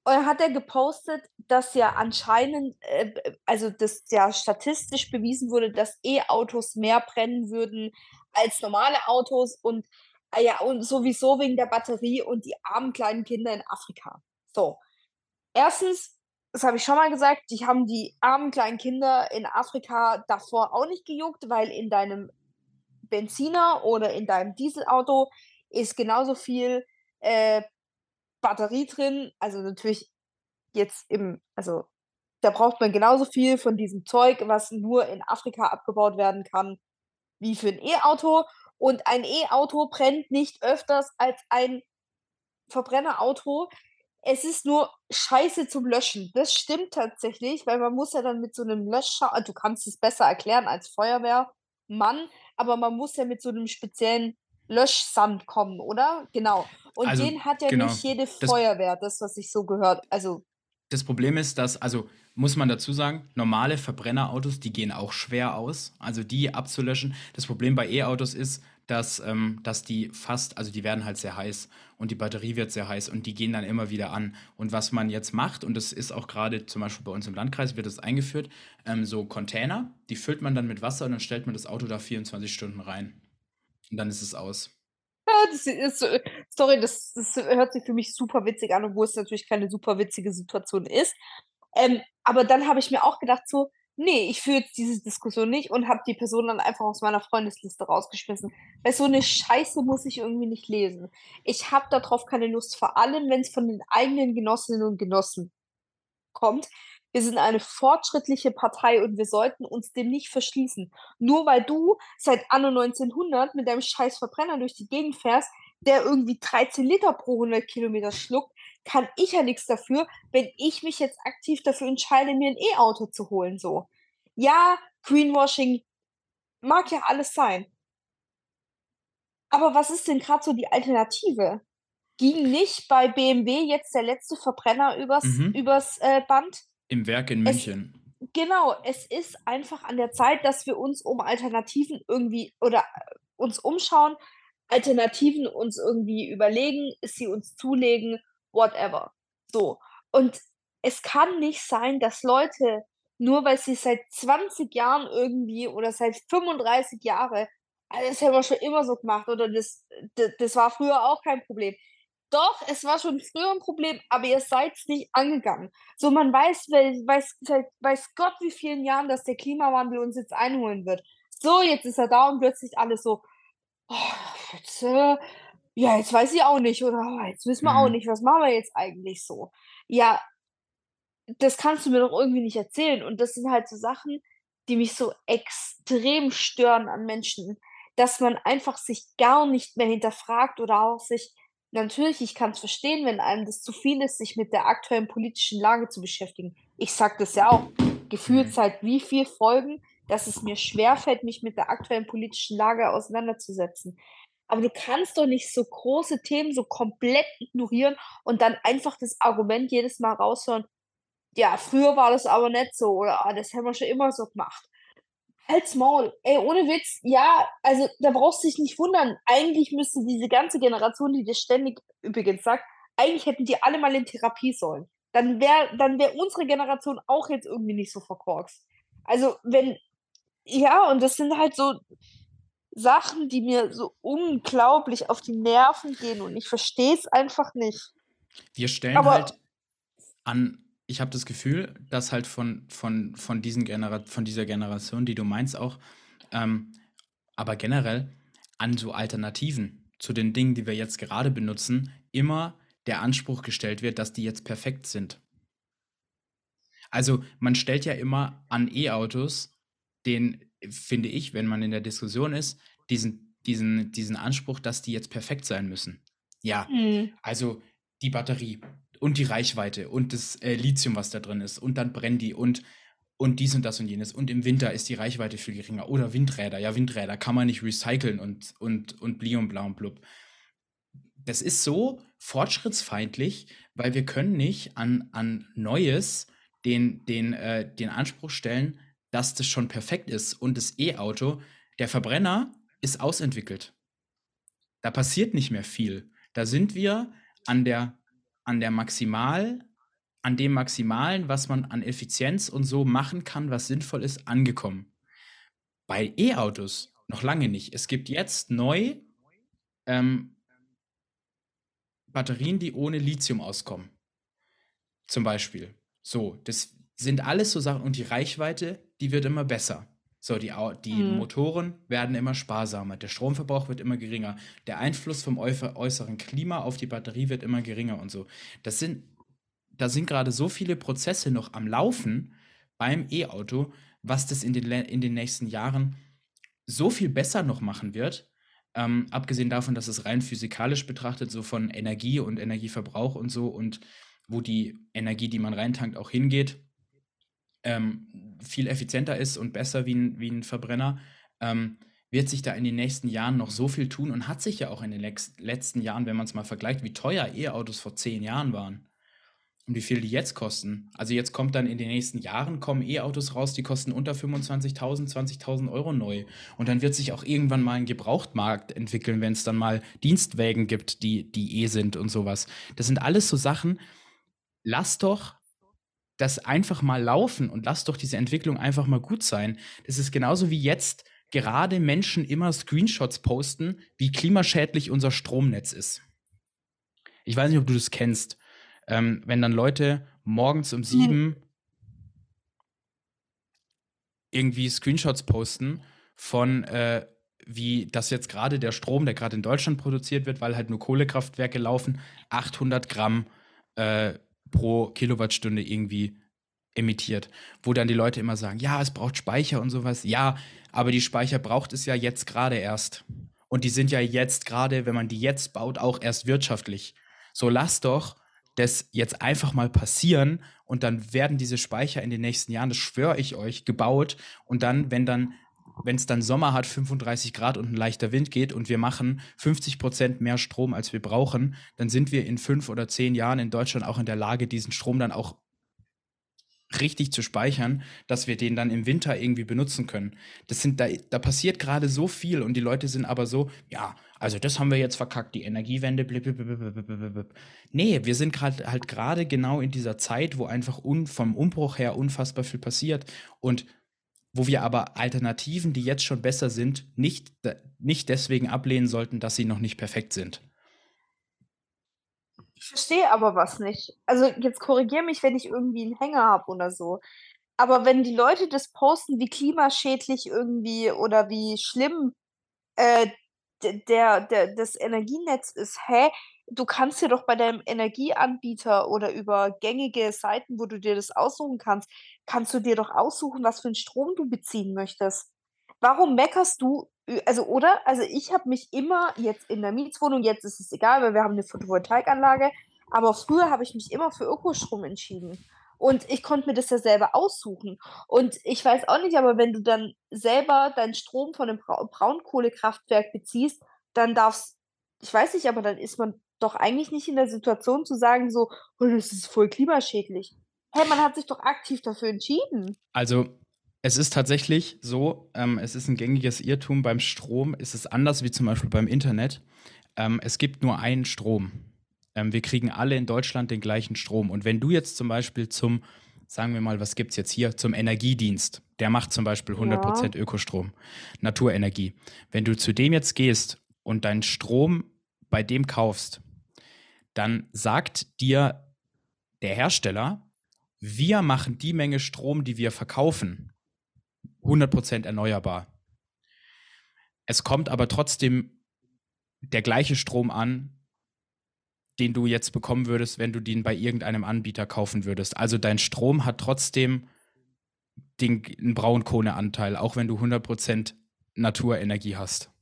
Und dann hat er gepostet, dass ja anscheinend, äh, also dass ja statistisch bewiesen wurde, dass E-Autos mehr brennen würden als normale Autos und äh, ja, und sowieso wegen der Batterie und die armen kleinen Kinder in Afrika. So. Erstens, das habe ich schon mal gesagt, die haben die armen kleinen Kinder in Afrika davor auch nicht gejuckt, weil in deinem Benziner oder in deinem Dieselauto ist genauso viel äh, Batterie drin. Also natürlich jetzt im, also da braucht man genauso viel von diesem Zeug, was nur in Afrika abgebaut werden kann, wie für ein E-Auto. Und ein E-Auto brennt nicht öfters als ein Verbrennerauto, es ist nur scheiße zum Löschen. Das stimmt tatsächlich, weil man muss ja dann mit so einem Löscher du kannst es besser erklären als Feuerwehrmann, aber man muss ja mit so einem speziellen Löschsand kommen, oder? Genau. Und Also, den hat ja genau. nicht jede Das Feuerwehr, das, was ich so gehört also das Problem ist, dass also, muss man dazu sagen, normale Verbrennerautos, die gehen auch schwer aus, also die abzulöschen. Das Problem bei E-Autos ist dass, ähm, dass die fast, also die werden halt sehr heiß und die Batterie wird sehr heiß und die gehen dann immer wieder an. Und was man jetzt macht, und das ist auch gerade zum Beispiel bei uns im Landkreis, wird das eingeführt, ähm, so Container, die füllt man dann mit Wasser und dann stellt man das Auto da 24 Stunden rein. Und dann ist es aus. das ist, sorry, das, das hört sich für mich super witzig an, obwohl es natürlich keine super witzige Situation ist. Ähm, aber dann habe ich mir auch gedacht, so, nee, ich führe jetzt diese Diskussion nicht und habe die Person dann einfach aus meiner Freundesliste rausgeschmissen. Weil so eine Scheiße muss ich irgendwie nicht lesen. Ich habe darauf keine Lust, vor allem wenn es von den eigenen Genossinnen und Genossen kommt. Wir sind eine fortschrittliche Partei und wir sollten uns dem nicht verschließen. Nur weil du seit Anno 1900 mit deinem scheiß Verbrenner durch die Gegend fährst, der irgendwie 13 Liter pro 100 Kilometer schluckt, kann ich ja nichts dafür, wenn ich mich jetzt aktiv dafür entscheide, mir ein E-Auto zu holen, so. Ja, Greenwashing mag ja alles sein. Aber was ist denn gerade so die Alternative? Ging nicht bei BMW jetzt der letzte Verbrenner übers, mhm. übers äh, Band? Im Werk in München. Es, genau, es ist einfach an der Zeit, dass wir uns um Alternativen irgendwie oder äh, uns umschauen, Alternativen uns irgendwie überlegen, sie uns zulegen whatever. So. Und es kann nicht sein, dass Leute, nur weil sie seit 20 Jahren irgendwie oder seit 35 Jahren, das haben wir schon immer so gemacht oder das, das, das war früher auch kein Problem. Doch, es war schon früher ein Problem, aber ihr seid es nicht angegangen. So, man weiß, weiß, weiß Gott, wie vielen Jahren, dass der Klimawandel uns jetzt einholen wird. So, jetzt ist er da und plötzlich alles so: „Oh, jetzt, ja, jetzt weiß ich auch nicht oder oh, jetzt wissen wir auch Mhm. nicht, was machen wir jetzt eigentlich so?“ Ja, das kannst du mir doch irgendwie nicht erzählen. Und das sind halt so Sachen, die mich so extrem stören an Menschen, dass man einfach sich gar nicht mehr hinterfragt oder auch sich natürlich, ich kann's verstehen, wenn einem das zu viel ist, sich mit der aktuellen politischen Lage zu beschäftigen. Ich sage das ja auch gefühlt Mhm. seit wie viel Folgen, dass es mir schwerfällt, mich mit der aktuellen politischen Lage auseinanderzusetzen. Aber du kannst doch nicht so große Themen so komplett ignorieren und dann einfach das Argument jedes Mal raushören: „Ja, früher war das aber nicht so“ oder „Ah, das haben wir schon immer so gemacht.“ Halt's Maul. Ey, ohne Witz, ja, also, da brauchst du dich nicht wundern. Eigentlich müsste diese ganze Generation, die das ständig übrigens sagt eigentlich hätten die alle mal in Therapie sollen. Dann wäre dann wäre unsere Generation auch jetzt irgendwie nicht so verkorkst. Also, wenn ja, und das sind halt so Sachen, die mir so unglaublich auf die Nerven gehen und ich verstehe es einfach nicht. Wir stellen Aber halt an ich habe das Gefühl, dass halt von von von diesen Genera von dieser Generation, die du meinst auch, ähm, aber generell an so Alternativen zu den Dingen, die wir jetzt gerade benutzen, immer der Anspruch gestellt wird, dass die jetzt perfekt sind. Also, man stellt ja immer an E-Autos den finde ich, wenn man in der Diskussion ist, diesen diesen diesen Anspruch, dass die jetzt perfekt sein müssen. Ja, Mhm. also die Batterie und die Reichweite und das, äh, Lithium, was da drin ist und dann brennen die und und dies und das und jenes und im Winter ist die Reichweite viel geringer oder Windräder. Ja, Windräder kann man nicht recyceln und und und bli und bla und blub. Das ist so fortschrittsfeindlich, weil wir können nicht an an Neues den den, äh den Anspruch stellen, dass das schon perfekt ist und das E-Auto der Verbrenner ist ausentwickelt. Da passiert nicht mehr viel. Da sind wir an der an der Maximal an dem Maximalen, was man an Effizienz und so machen kann, was sinnvoll ist, angekommen. Bei E-Autos noch lange nicht. Es gibt jetzt neu, ähm Batterien, die ohne Lithium auskommen. Zum Beispiel. So, das sind alles so Sachen und die Reichweite, die wird immer besser. So, die die Mhm. Motoren werden immer sparsamer, der Stromverbrauch wird immer geringer, der Einfluss vom äußeren Klima auf die Batterie wird immer geringer und so. Das sind da sind grade so viele Prozesse noch am Laufen beim E-Auto, was das in den in den nächsten Jahren so viel besser noch machen wird, ähm, abgesehen davon, dass es rein physikalisch betrachtet, so von Energie und Energieverbrauch und so und wo die Energie, die man reintankt, auch hingeht ähm, viel effizienter ist und besser wie 'n wie 'n Verbrenner, ähm, wird sich da in den nächsten Jahren noch so viel tun und hat sich ja auch in den letzten Jahren, wenn man's mal vergleicht, wie teuer E-Autos vor 10 Jahren waren und wie viel die jetzt kosten. Also, jetzt kommt dann in den nächsten Jahren kommen E-Autos raus, die kosten unter 25.000, 20.000 € neu. Und dann wird sich auch irgendwann mal 'n Gebrauchtmarkt entwickeln, wenn's dann mal Dienstwägen gibt, die die E sind und so was. Das sind alles so Sachen lass doch das einfach mal laufen und lass doch diese Entwicklung einfach mal gut sein. Das ist genauso wie jetzt gerade Menschen immer Screenshots posten, wie klimaschädlich unser Stromnetz ist. Ich weiß nicht, ob du das kennst, ähm, wenn dann Leute morgens um. 7 irgendwie Screenshots posten von, äh, wie das jetzt grade der Strom, der grad in Deutschland produziert wird, weil halt nur Kohlekraftwerke laufen, 800 Gramm, äh, pro Kilowattstunde irgendwie emittiert, wo dann die Leute immer sagen: „Ja, es braucht Speicher und so was.“ Ja, aber die Speicher braucht es ja jetzt grade erst. Und die sind ja jetzt grade, wenn man die jetzt baut, auch erst wirtschaftlich. So, lass doch das jetzt einfach mal passieren und dann werden diese Speicher in den nächsten Jahren, das schwöre ich euch, gebaut und dann, wenn dann wenn es dann Sommer hat, 35 Grad und ein leichter Wind geht und wir machen 50 Prozent mehr Strom, als wir brauchen, dann sind wir in fünf oder zehn Jahren in Deutschland auch in der Lage, diesen Strom dann auch richtig zu speichern, dass wir den dann im Winter irgendwie benutzen können. Das sind da, da passiert gerade so viel und die Leute sind aber so, ja, also das haben wir jetzt verkackt, die Energiewende. Blip, blip, blip, blip. Nee, wir sind gerade halt gerade genau in dieser Zeit, wo einfach un, vom Umbruch her unfassbar viel passiert und wo wir aber Alternativen, die jetzt schon besser sind, nicht nicht deswegen ablehnen sollten, dass sie noch nicht perfekt sind. Ich verstehe aber was nicht. Also, jetzt korrigiere mich, wenn ich irgendwie 'n Hänger habe oder so. Aber wenn die Leute das posten, wie klimaschädlich irgendwie oder wie schlimm, äh, der der das Energienetz ist, hä? Du kannst dir doch bei deinem Energieanbieter oder über gängige Seiten, wo du dir das aussuchen kannst kannst du dir doch aussuchen, was für 'n Strom du beziehen möchtest. Warum meckerst du also, oder? Also, ich habe mich immer jetzt in der Mietswohnung jetzt ist es egal, weil wir haben 'ne Photovoltaikanlage, aber früher habe ich mich immer für Ökostrom entschieden. Und ich konnte mir das ja selber aussuchen. Und ich weiß auch nicht, aber wenn du dann selber deinen Strom von 'nem Brau Braunkohlekraftwerk beziehst, dann darf's ich weiß nicht, aber dann ist man doch eigentlich nicht in der Situation zu sagen so: „Oh, das ist voll klimaschädlich.“ Hey, man hat sich doch aktiv dafür entschieden. Also, es ist tatsächlich so, ähm, es ist 'n gängiges Irrtum, beim Strom ist es anders wie zum Beispiel beim Internet. Ähm, es gibt nur einen Strom. Ähm, wir kriegen alle in Deutschland den gleichen Strom. Und wenn du jetzt zum Beispiel zum sagen wir mal, was gibt's jetzt hier? Zum Energiedienst, der macht zum Beispiel 100 Ja. Ökostrom, Naturenergie. Wenn du zu dem jetzt gehst und deinen Strom bei dem kaufst, dann sagt dir der Hersteller: „Wir machen die Menge Strom, die wir verkaufen, 100% erneuerbar.“ Es kommt aber trotzdem der gleiche Strom an, den du jetzt bekommen würdest, wenn du den bei irgendeinem Anbieter kaufen würdest. Also, dein Strom hat trotzdem den g 'n Braunkohleanteil, auch wenn du 100% Naturenergie hast.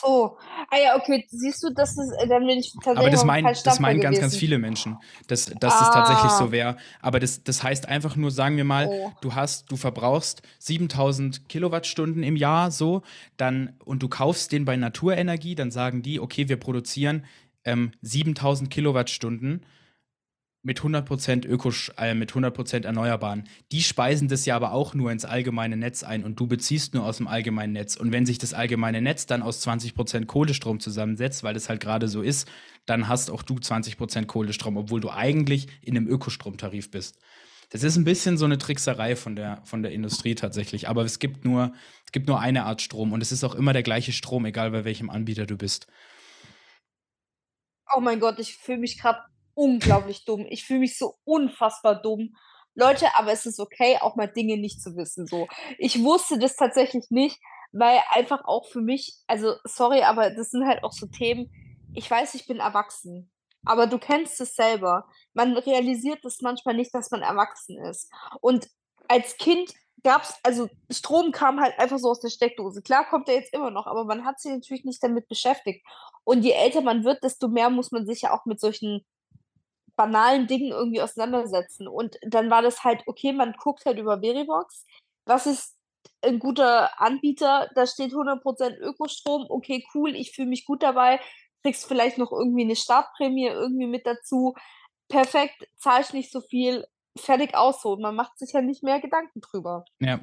So. Ah ja, okay, siehst du, das ist äh, dann bin ich Aber tatsächlich das auf'm meinen falschen das meinen ganz, ganz viele Menschen, dass dass das tatsächlich Ah. so wäre. Aber das das heißt einfach nur, sagen wir mal, Oh. du hast du verbrauchst 7.000 Kilowattstunden im Jahr so, dann und du kaufst den bei Naturenergie, dann sagen die: „Okay, wir produzieren, ähm, 7.000 Kilowattstunden mit 100 Ökosch äh, mit 100 Erneuerbaren.“ Die speisen das ja aber auch nur ins allgemeine Netz ein und du beziehst nur aus'm allgemeinen Netz. Und wenn sich das allgemeine Netz dann aus 20% Kohlestrom zusammensetzt, weil das halt grade so ist, dann hast auch du 20% Kohlestrom, obwohl du eigentlich in 'nem Ökostromtarif bist. Das ist 'n bisschen so 'ne Trickserei von der von der Industrie tatsächlich, aber es gibt nur es gibt nur eine Art Strom und es ist auch immer der gleiche Strom, egal bei welchem Anbieter du bist. Oh mein Gott, ich fühle mich grad unglaublich dumm. Ich fühle mich so unfassbar dumm. Leute, aber es ist okay, auch mal Dinge nicht zu wissen so. Ich wusste das tatsächlich nicht, weil einfach auch für mich also, sorry, aber das sind halt auch so Themen ich weiß, ich bin erwachsen, aber du kennst es selber. Man realisiert das manchmal nicht, dass man erwachsen ist. Und als Kind gab's also, Strom kam halt einfach so aus der Steckdose. Klar kommt der jetzt immer noch, aber man hat sich natürlich nicht damit beschäftigt. Und je älter man wird, desto mehr muss man sich ja auch mit solchen banalen Dingen irgendwie auseinandersetzen. Und dann war das halt okay, man guckt halt über Verivox. Was ist 'n guter Anbieter? Da steht 100% Ökostrom. Okay, cool, ich fühle mich gut dabei. Kriegst vielleicht noch irgendwie 'ne Startprämie irgendwie mit dazu. Perfekt, zahlst nicht so viel, fertig aus so. Man macht sich ja nicht mehr Gedanken drüber. Ja.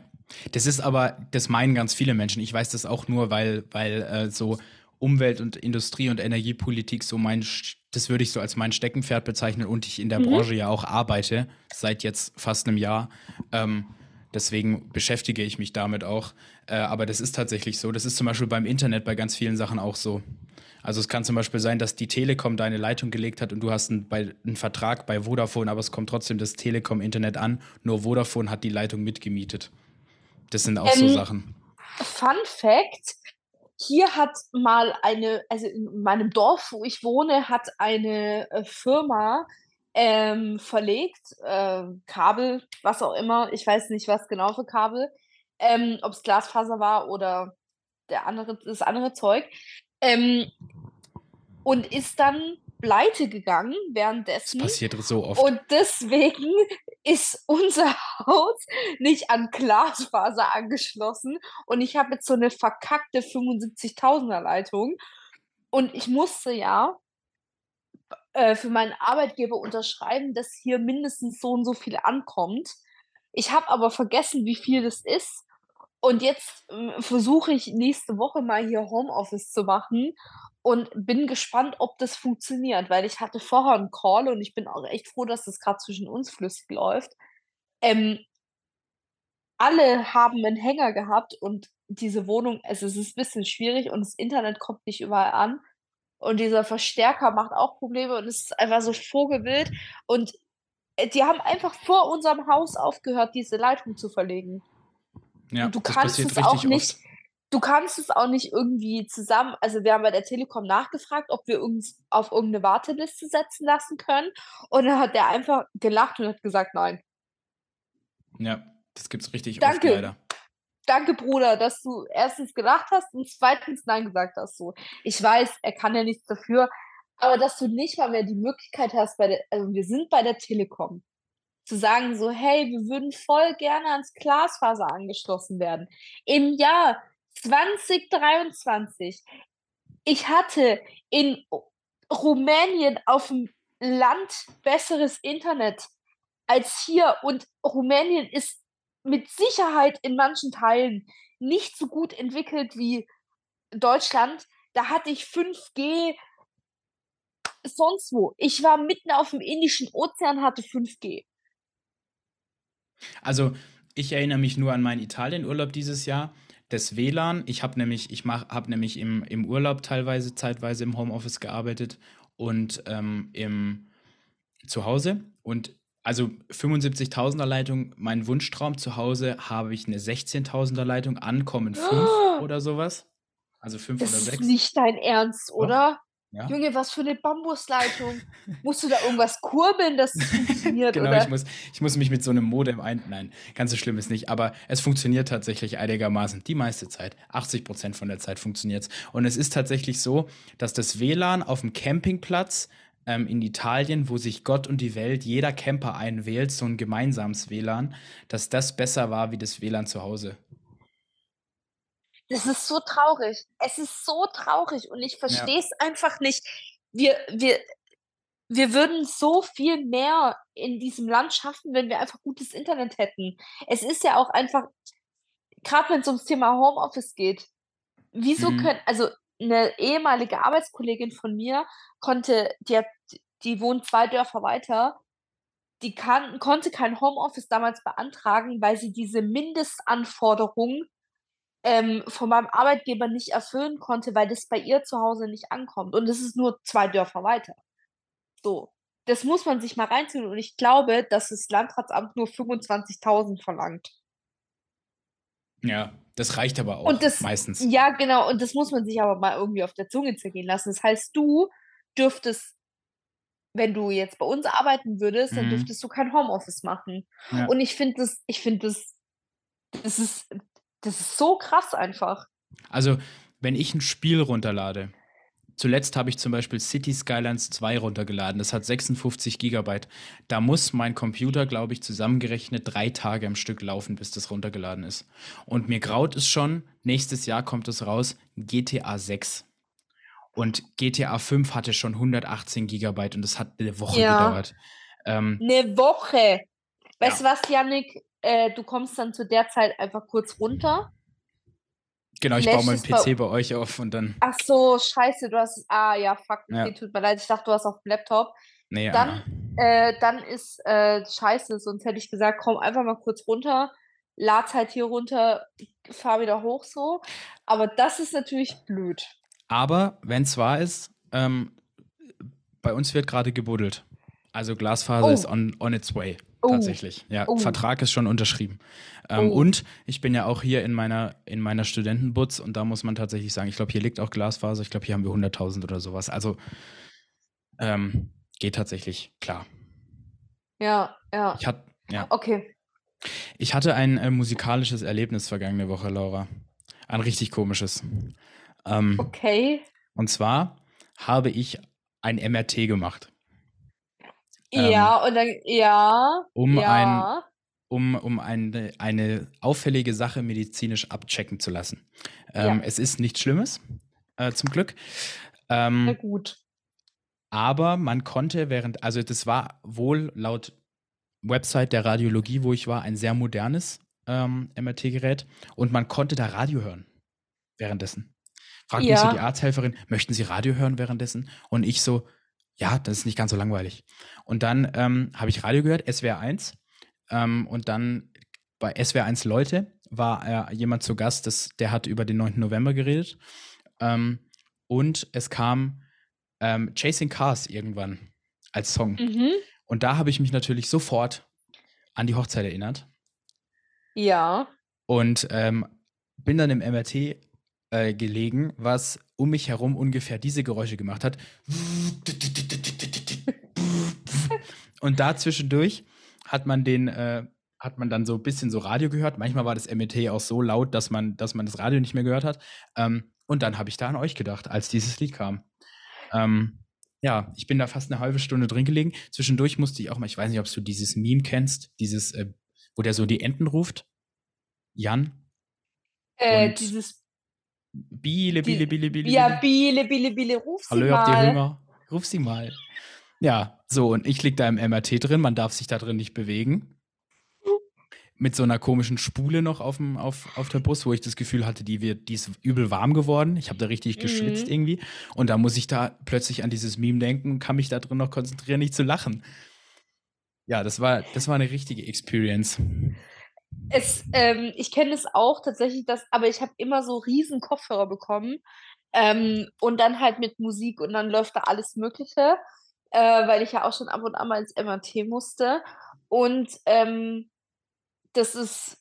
Das ist aber das meinen ganz viele Menschen. Ich weiß das auch nur, weil weil, äh, so Umwelt und Industrie und Energiepolitik so mein das würde ich so als mein Steckenpferd bezeichnen und ich in der Mhm. Branche ja auch arbeite seit jetzt fast 'nem Jahr. Ähm, deswegen beschäftige ich mich damit auch. Äh, aber das ist tatsächlich so. Das ist zum Beispiel beim Internet bei ganz vielen Sachen auch so. Also, es kann zum Beispiel sein, dass die Telekom deine Leitung gelegt hat und du hast 'n bei 'n Vertrag bei Vodafone, aber es kommt trotzdem das Telekom-Internet an, nur Vodafone hat die Leitung mitgemietet. Das sind auch so Ähm, Sachen. Fun Fact: Hier hat mal eine also, in meinem Dorf, wo ich wohne, hat eine, äh, Firma, ähm, verlegt, äh, Kabel, was auch immer. Ich weiß nicht, was genau für Kabel, ähm, ob's Glasfaser war oder der andere das andere Zeug. Ähm und ist dann pleite gegangen Das währenddessen. passiert r so oft. Und deswegen ist unser Haus nicht an Glasfaser angeschlossen. Und ich habe jetzt so 'ne verkackte 75.000er Leitung. Und ich musste ja äh, für meinen Arbeitgeber unterschreiben, dass hier mindestens so und so viel ankommt. Ich habe aber vergessen, wie viel das ist. Und jetzt, hm, versuche ich nächste Woche mal hier Homeoffice zu machen und bin gespannt, ob das funktioniert, weil ich hatte vorher 'n Call und ich bin auch echt froh, dass das grad zwischen uns flüssig läuft. Ähm alle haben 'nen Hänger gehabt und diese Wohnung also, es ist bisschen schwierig und das Internet kommt nicht überall an. Und dieser Verstärker macht auch Probleme und es ist einfach so Vogelwild. Und äh, die haben einfach vor unserem Haus aufgehört, diese Leitung zu verlegen. Ja, Und du kannst es auch nicht, oft. Du kannst es auch nicht irgendwie zusammen, also wir haben bei der Telekom nachgefragt, ob wir uns auf irgendeine Warteliste setzen lassen können. Und dann hat der einfach gelacht und hat gesagt, nein. Ja, das gibt's richtig Danke. oft leider. Danke, Bruder, dass du erstens gelacht hast und zweitens Nein gesagt hast. So. Ich weiß, er kann ja nichts dafür, aber dass du nicht mal mehr die Möglichkeit hast, bei der, also wir sind bei der Telekom, zu sagen so, hey, wir würden voll gerne ans Glasfaser angeschlossen werden. Im Jahr 2023. Ich hatte in Rumänien auf dem Land besseres Internet als hier und Rumänien ist mit Sicherheit in manchen Teilen nicht so gut entwickelt wie Deutschland. Da hatte ich 5G sonst wo. Ich war mitten auf dem Indischen Ozean, hatte 5G. Also, ich erinnere mich nur an meinen Italienurlaub dieses Jahr. Das WLAN, ich habe nämlich, ich habe nämlich im, im Urlaub teilweise, zeitweise im Homeoffice gearbeitet und ähm, im zu Hause. Und also 75.000er Leitung, mein Wunschtraum zu Hause habe ich eine 16.000er Leitung, ankommen 5 oder sowas. Also 5 Das oder ist 6. nicht dein Ernst, oder? Ja. Junge, was für eine Bambusleitung. Musst du da irgendwas kurbeln, dass es funktioniert, genau, oder? ich muss, ich muss mich mit so einem Modem ein. Nein, ganz so schlimm ist nicht, aber es funktioniert tatsächlich einigermaßen. Die meiste Zeit. 80 Prozent von der Zeit funktioniert es. Und es ist tatsächlich so, dass das WLAN auf dem Campingplatz ähm, in Italien, wo sich Gott und die Welt, jeder Camper einwählt, so ein gemeinsames WLAN, dass das besser war wie das WLAN zu Hause. Das ist so traurig. Es ist so traurig und ich verstehe es einfach nicht. Wir, wir, wir würden so viel mehr in diesem Land schaffen, wenn wir einfach gutes Internet hätten. Es ist ja auch einfach, gerade wenn es ums Thema Homeoffice geht, wieso Mhm. können, also eine ehemalige Arbeitskollegin von mir konnte, die hat, die wohnt zwei Dörfer weiter, die kann, konnte kein Homeoffice damals beantragen, weil sie diese Mindestanforderung ähm, von meinem Arbeitgeber nicht erfüllen konnte, weil das bei ihr zu Hause nicht ankommt. Und es ist nur zwei Dörfer weiter. So. Das muss man sich mal reinziehen. Und ich glaube, dass das Landratsamt nur 25.000 verlangt. Ja, das reicht aber auch Und das, meistens. ja, genau. Und das muss man sich aber mal irgendwie auf der Zunge zergehen lassen. Das heißt, du dürftest, wenn du jetzt bei uns arbeiten würdest, dann Mhm. dürftest du kein Homeoffice machen. Ja. Und ich finde das, ich finde das, das ist, das ist so krass einfach. Also, wenn ich ein Spiel runterlade, zuletzt habe ich zum Beispiel City Skylines 2 runtergeladen, das hat 56 Gigabyte. Da muss mein Computer, glaube ich, zusammengerechnet drei Tage am Stück laufen, bis das runtergeladen ist. Und mir graut es schon, nächstes Jahr kommt es raus, GTA 6. Und GTA 5 hatte schon 118 Gigabyte und das hat eine Woche Ja. gedauert. Ähm, Eine Woche. Weißt Ja. du was, Janik? Äh, du kommst dann zu der Zeit einfach kurz runter. genau, ich baue meinen PC bei euch auf und dann. Ach so, scheiße, du hast. Ah ja, fuck, Ja. okay, tut mir leid. Ich dachte, du hast auf dem Laptop. Nee, ja. Dann, äh, dann ist äh, scheiße, sonst hätte ich gesagt, komm einfach mal kurz runter, lad's halt hier runter, fahr wieder hoch so. Aber das ist natürlich blöd. Aber wenn es wahr ist, ähm, bei uns wird gerade gebuddelt. Also Glasfaser Oh. ist on, on its way. Oh. Tatsächlich. Ja, Oh. Vertrag ist schon unterschrieben. Ähm, Oh. Und ich bin ja auch hier in meiner, in meiner Studentenbutz und da muss man tatsächlich sagen, ich glaube, hier liegt auch Glasfaser. Ich glaube, hier haben wir 100.000 oder sowas. Also ähm, geht tatsächlich klar. Ja, ja. Ich, hat, ja. Okay. ich hatte ein äh, musikalisches Erlebnis vergangene Woche, Laura. Ein richtig komisches. Ähm, Okay. Und zwar habe ich ein MRT gemacht. Ähm, ja, und dann, ja. um ja. um, um eine, eine auffällige Sache medizinisch abchecken zu lassen. Ähm, Ja. Es ist nichts Schlimmes, äh, zum Glück. Ähm, gut. aber man konnte während, also das war wohl laut Website der Radiologie, wo ich war, ein sehr modernes ähm, MRT-Gerät und man konnte da Radio hören währenddessen. Fragt mich so Ja. die Arzthelferin, möchten Sie Radio hören währenddessen? Und ich so, ja, das ist nicht ganz so langweilig. Und dann ähm, habe ich Radio gehört, SWR 1. Ähm, und dann bei SWR 1 Leute war äh, jemand zu Gast, das, der hat über den 9. November geredet. Ähm, und es kam ähm, Chasing Cars irgendwann als Song. Mhm. Und da habe ich mich natürlich sofort an die Hochzeit erinnert. Ja. Und ähm, bin dann im MRT äh, gelegen, was um mich herum ungefähr diese Geräusche gemacht hat. Und da zwischendurch hat man den, äh, hat man dann so ein bisschen so Radio gehört. Manchmal war das MRT auch so laut, dass man, dass man das Radio nicht mehr gehört hat. Ähm, und dann habe ich da an euch gedacht, als dieses Lied kam. Ähm, ja, ich bin da fast eine halbe Stunde drin gelegen. Zwischendurch musste ich auch mal, ich weiß nicht, ob du dieses Meme kennst, dieses, äh, wo der so die Enten ruft. Jan. Äh, dieses. Biele, Biele, Biele, Biele. Ja, Biele, Biele, Biele, ruf sie Hallo, mal. habt ihr Hunger? Ruf sie mal. Ja, so, und ich lieg da im MRT drin, man darf sich da drin nicht bewegen. Mit so einer komischen Spule noch auf, dem, auf, auf der Bus, wo ich das Gefühl hatte, die, wird, die ist übel warm geworden. Ich habe da richtig geschwitzt Mhm. irgendwie. Und da muss ich da plötzlich an dieses Meme denken und kann mich da drin noch konzentrieren, nicht zu lachen. Ja, das war, das war eine richtige Experience. Es, ähm, ich kenne es auch tatsächlich, das, aber ich habe immer so riesen Kopfhörer bekommen ähm, und dann halt mit Musik und dann läuft da alles Mögliche, äh, weil ich ja auch schon ab und an mal ins MRT musste und ähm, das ist,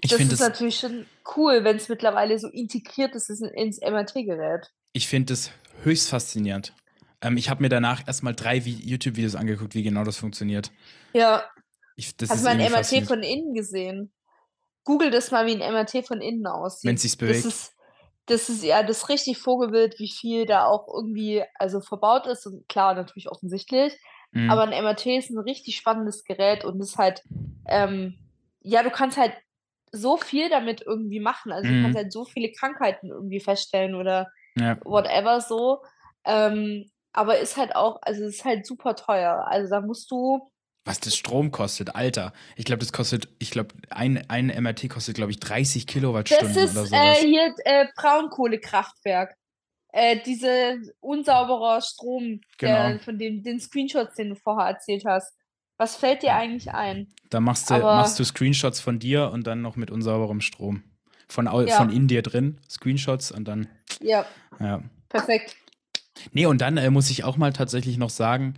Ich das finde ist es natürlich schon cool, wenn es mittlerweile so integriert ist in- ins MRT-Gerät. ich find es höchst faszinierend. Ähm, ich habe mir danach erstmal drei Vi- YouTube-Videos angeguckt, wie genau das funktioniert. Ja, Ich, hast du mal ein MRT von innen gesehen? Google das mal, wie ein MRT von innen aussieht. Wenn sich's bewegt. Das ist, das ist ja das ist richtig Vogelbild, wie viel da auch irgendwie also verbaut ist und klar, natürlich offensichtlich. Mhm. Aber ein MRT ist ein richtig spannendes Gerät und ist halt, ähm, ja, du kannst halt so viel damit irgendwie machen. Also du Mhm. kannst halt so viele Krankheiten irgendwie feststellen oder ja. whatever so. Ähm, aber ist halt auch, also es ist halt super teuer. Also da musst du, Was das Strom kostet, Alter. Ich glaube, das kostet, ich glaube, ein, ein MRT kostet, glaube ich, 30 das Kilowattstunden ist oder äh, sowas. hier äh, Braunkohlekraftwerk. Äh, diese unsauberer Strom, der, Genau. von dem, den Screenshots, den du vorher erzählt hast. Was fällt dir eigentlich ein? da machst du, aber- machst du Screenshots von dir und dann noch mit unsauberem Strom. Von, Ja. von in dir drin, Screenshots und dann, Ja, ja. perfekt. Nee, und dann äh, muss ich auch mal tatsächlich noch sagen,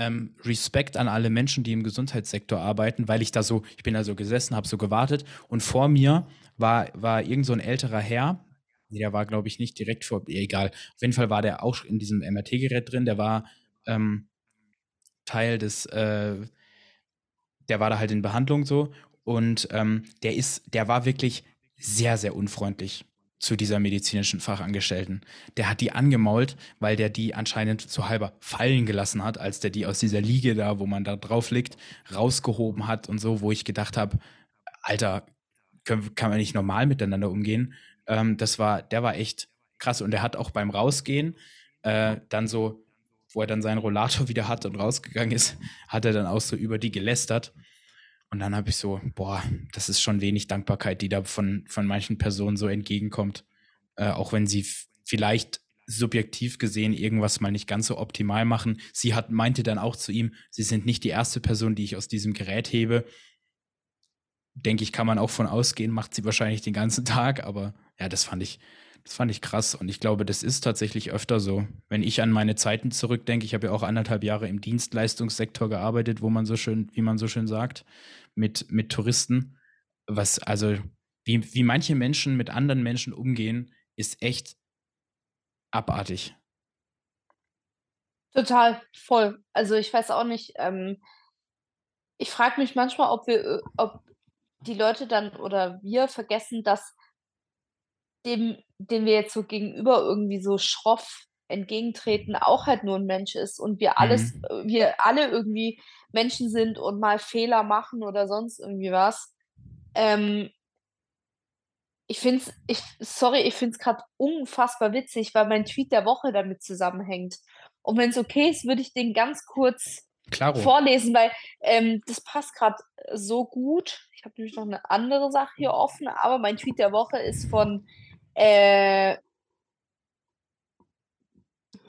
ähm, Respekt an alle Menschen, die im Gesundheitssektor arbeiten, weil ich da so, ich bin da so gesessen, habe so gewartet. Und vor mir war, war irgend so ein älterer Herr, der war, glaube ich, nicht direkt vor, egal. Auf jeden Fall war der auch in diesem MRT-Gerät drin, der war ähm, Teil des, äh, der war da halt in Behandlung so. Und ähm, der ist, der war wirklich sehr, sehr unfreundlich zu dieser medizinischen Fachangestellten. Der hat die angemault, weil der die anscheinend so halber fallen gelassen hat, als der die aus dieser Liege da, wo man da drauf liegt, rausgehoben hat und so, wo ich gedacht habe, Alter, können, kann man nicht normal miteinander umgehen? Ähm, das war, der war echt krass und der hat auch beim Rausgehen äh, dann so, wo er dann seinen Rollator wieder hat und rausgegangen ist, hat er dann auch so über die gelästert. Und dann habe ich so, boah, das ist schon wenig Dankbarkeit, die da von, von manchen Personen so entgegenkommt. Äh, auch wenn sie vielleicht subjektiv gesehen irgendwas mal nicht ganz so optimal machen. Sie hat, meinte dann auch zu ihm, sie sind nicht die erste Person, die ich aus diesem Gerät hebe. Denke ich, kann man auch von ausgehen, macht sie wahrscheinlich den ganzen Tag, aber ja, das fand ich, das fand ich krass. Und ich glaube, das ist tatsächlich öfter so. Wenn ich an meine Zeiten zurückdenke, ich habe ja auch anderthalb Jahre im Dienstleistungssektor gearbeitet, wo man so schön, wie man so schön sagt, mit, mit Touristen. Was, also, wie, wie manche Menschen mit anderen Menschen umgehen, ist echt abartig. Total, voll. Also ich weiß auch nicht, ähm, ich frage mich manchmal, ob wir, äh, ob die Leute dann oder wir vergessen, dass dem, dem wir jetzt so gegenüber irgendwie so schroff entgegentreten, auch halt nur ein Mensch ist und wir alles, Mhm. äh, wir alle irgendwie Menschen sind und mal Fehler machen oder sonst irgendwie was. Ähm, ich finde es, ich, sorry, ich finde es gerade unfassbar witzig, weil mein Tweet der Woche damit zusammenhängt. Und wenn es okay ist, würde ich den ganz kurz Klaro. vorlesen, weil ähm, das passt gerade so gut. Ich habe nämlich noch eine andere Sache hier offen, aber mein Tweet der Woche ist von äh,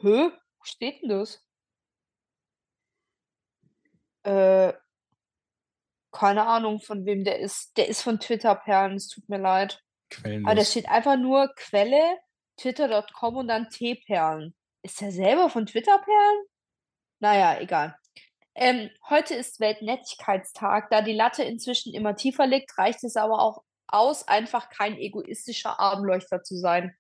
Hö? Wo steht denn das? Äh, keine Ahnung, von wem der ist. Der ist von Twitter-Perlen, es tut mir leid. Aber da Quellenlos. steht einfach nur Quelle, twitter.com und dann T-Perlen. Ist der selber von Twitter-Perlen? Naja, egal. Ähm, heute ist Weltnettigkeitstag. Da die Latte inzwischen immer tiefer liegt, reicht es aber auch aus, einfach kein egoistischer Armleuchter zu sein.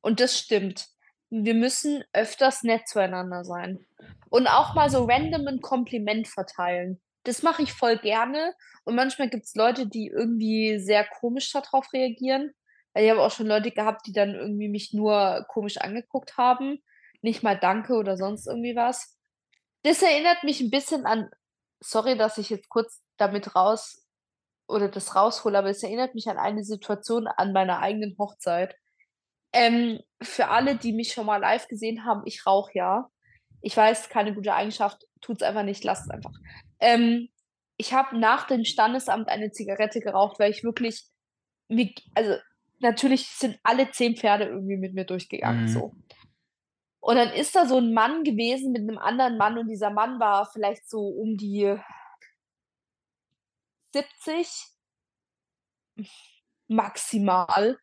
Und das stimmt. Wir müssen öfters nett zueinander sein. Und auch mal so random ein Kompliment verteilen. Das mache ich voll gerne. Und manchmal gibt es Leute, die irgendwie sehr komisch darauf reagieren. Ich habe auch schon Leute gehabt, die dann irgendwie mich nur komisch angeguckt haben. Nicht mal Danke oder sonst irgendwie was. Das erinnert mich ein bisschen an sorry, dass ich jetzt kurz damit raus oder das raushole, aber es erinnert mich an eine Situation an meiner eigenen Hochzeit. Ähm, für alle, die mich schon mal live gesehen haben, ich rauche ja. Ich weiß, keine gute Eigenschaft, tut's einfach nicht, lasst es einfach. Ähm, ich habe nach dem Standesamt eine Zigarette geraucht, weil ich wirklich mir also, natürlich sind alle zehn Pferde irgendwie mit mir durchgegangen, Mhm. so. Und dann ist da so 'n Mann gewesen mit 'nem anderen Mann und dieser Mann war vielleicht so um die 70 maximal.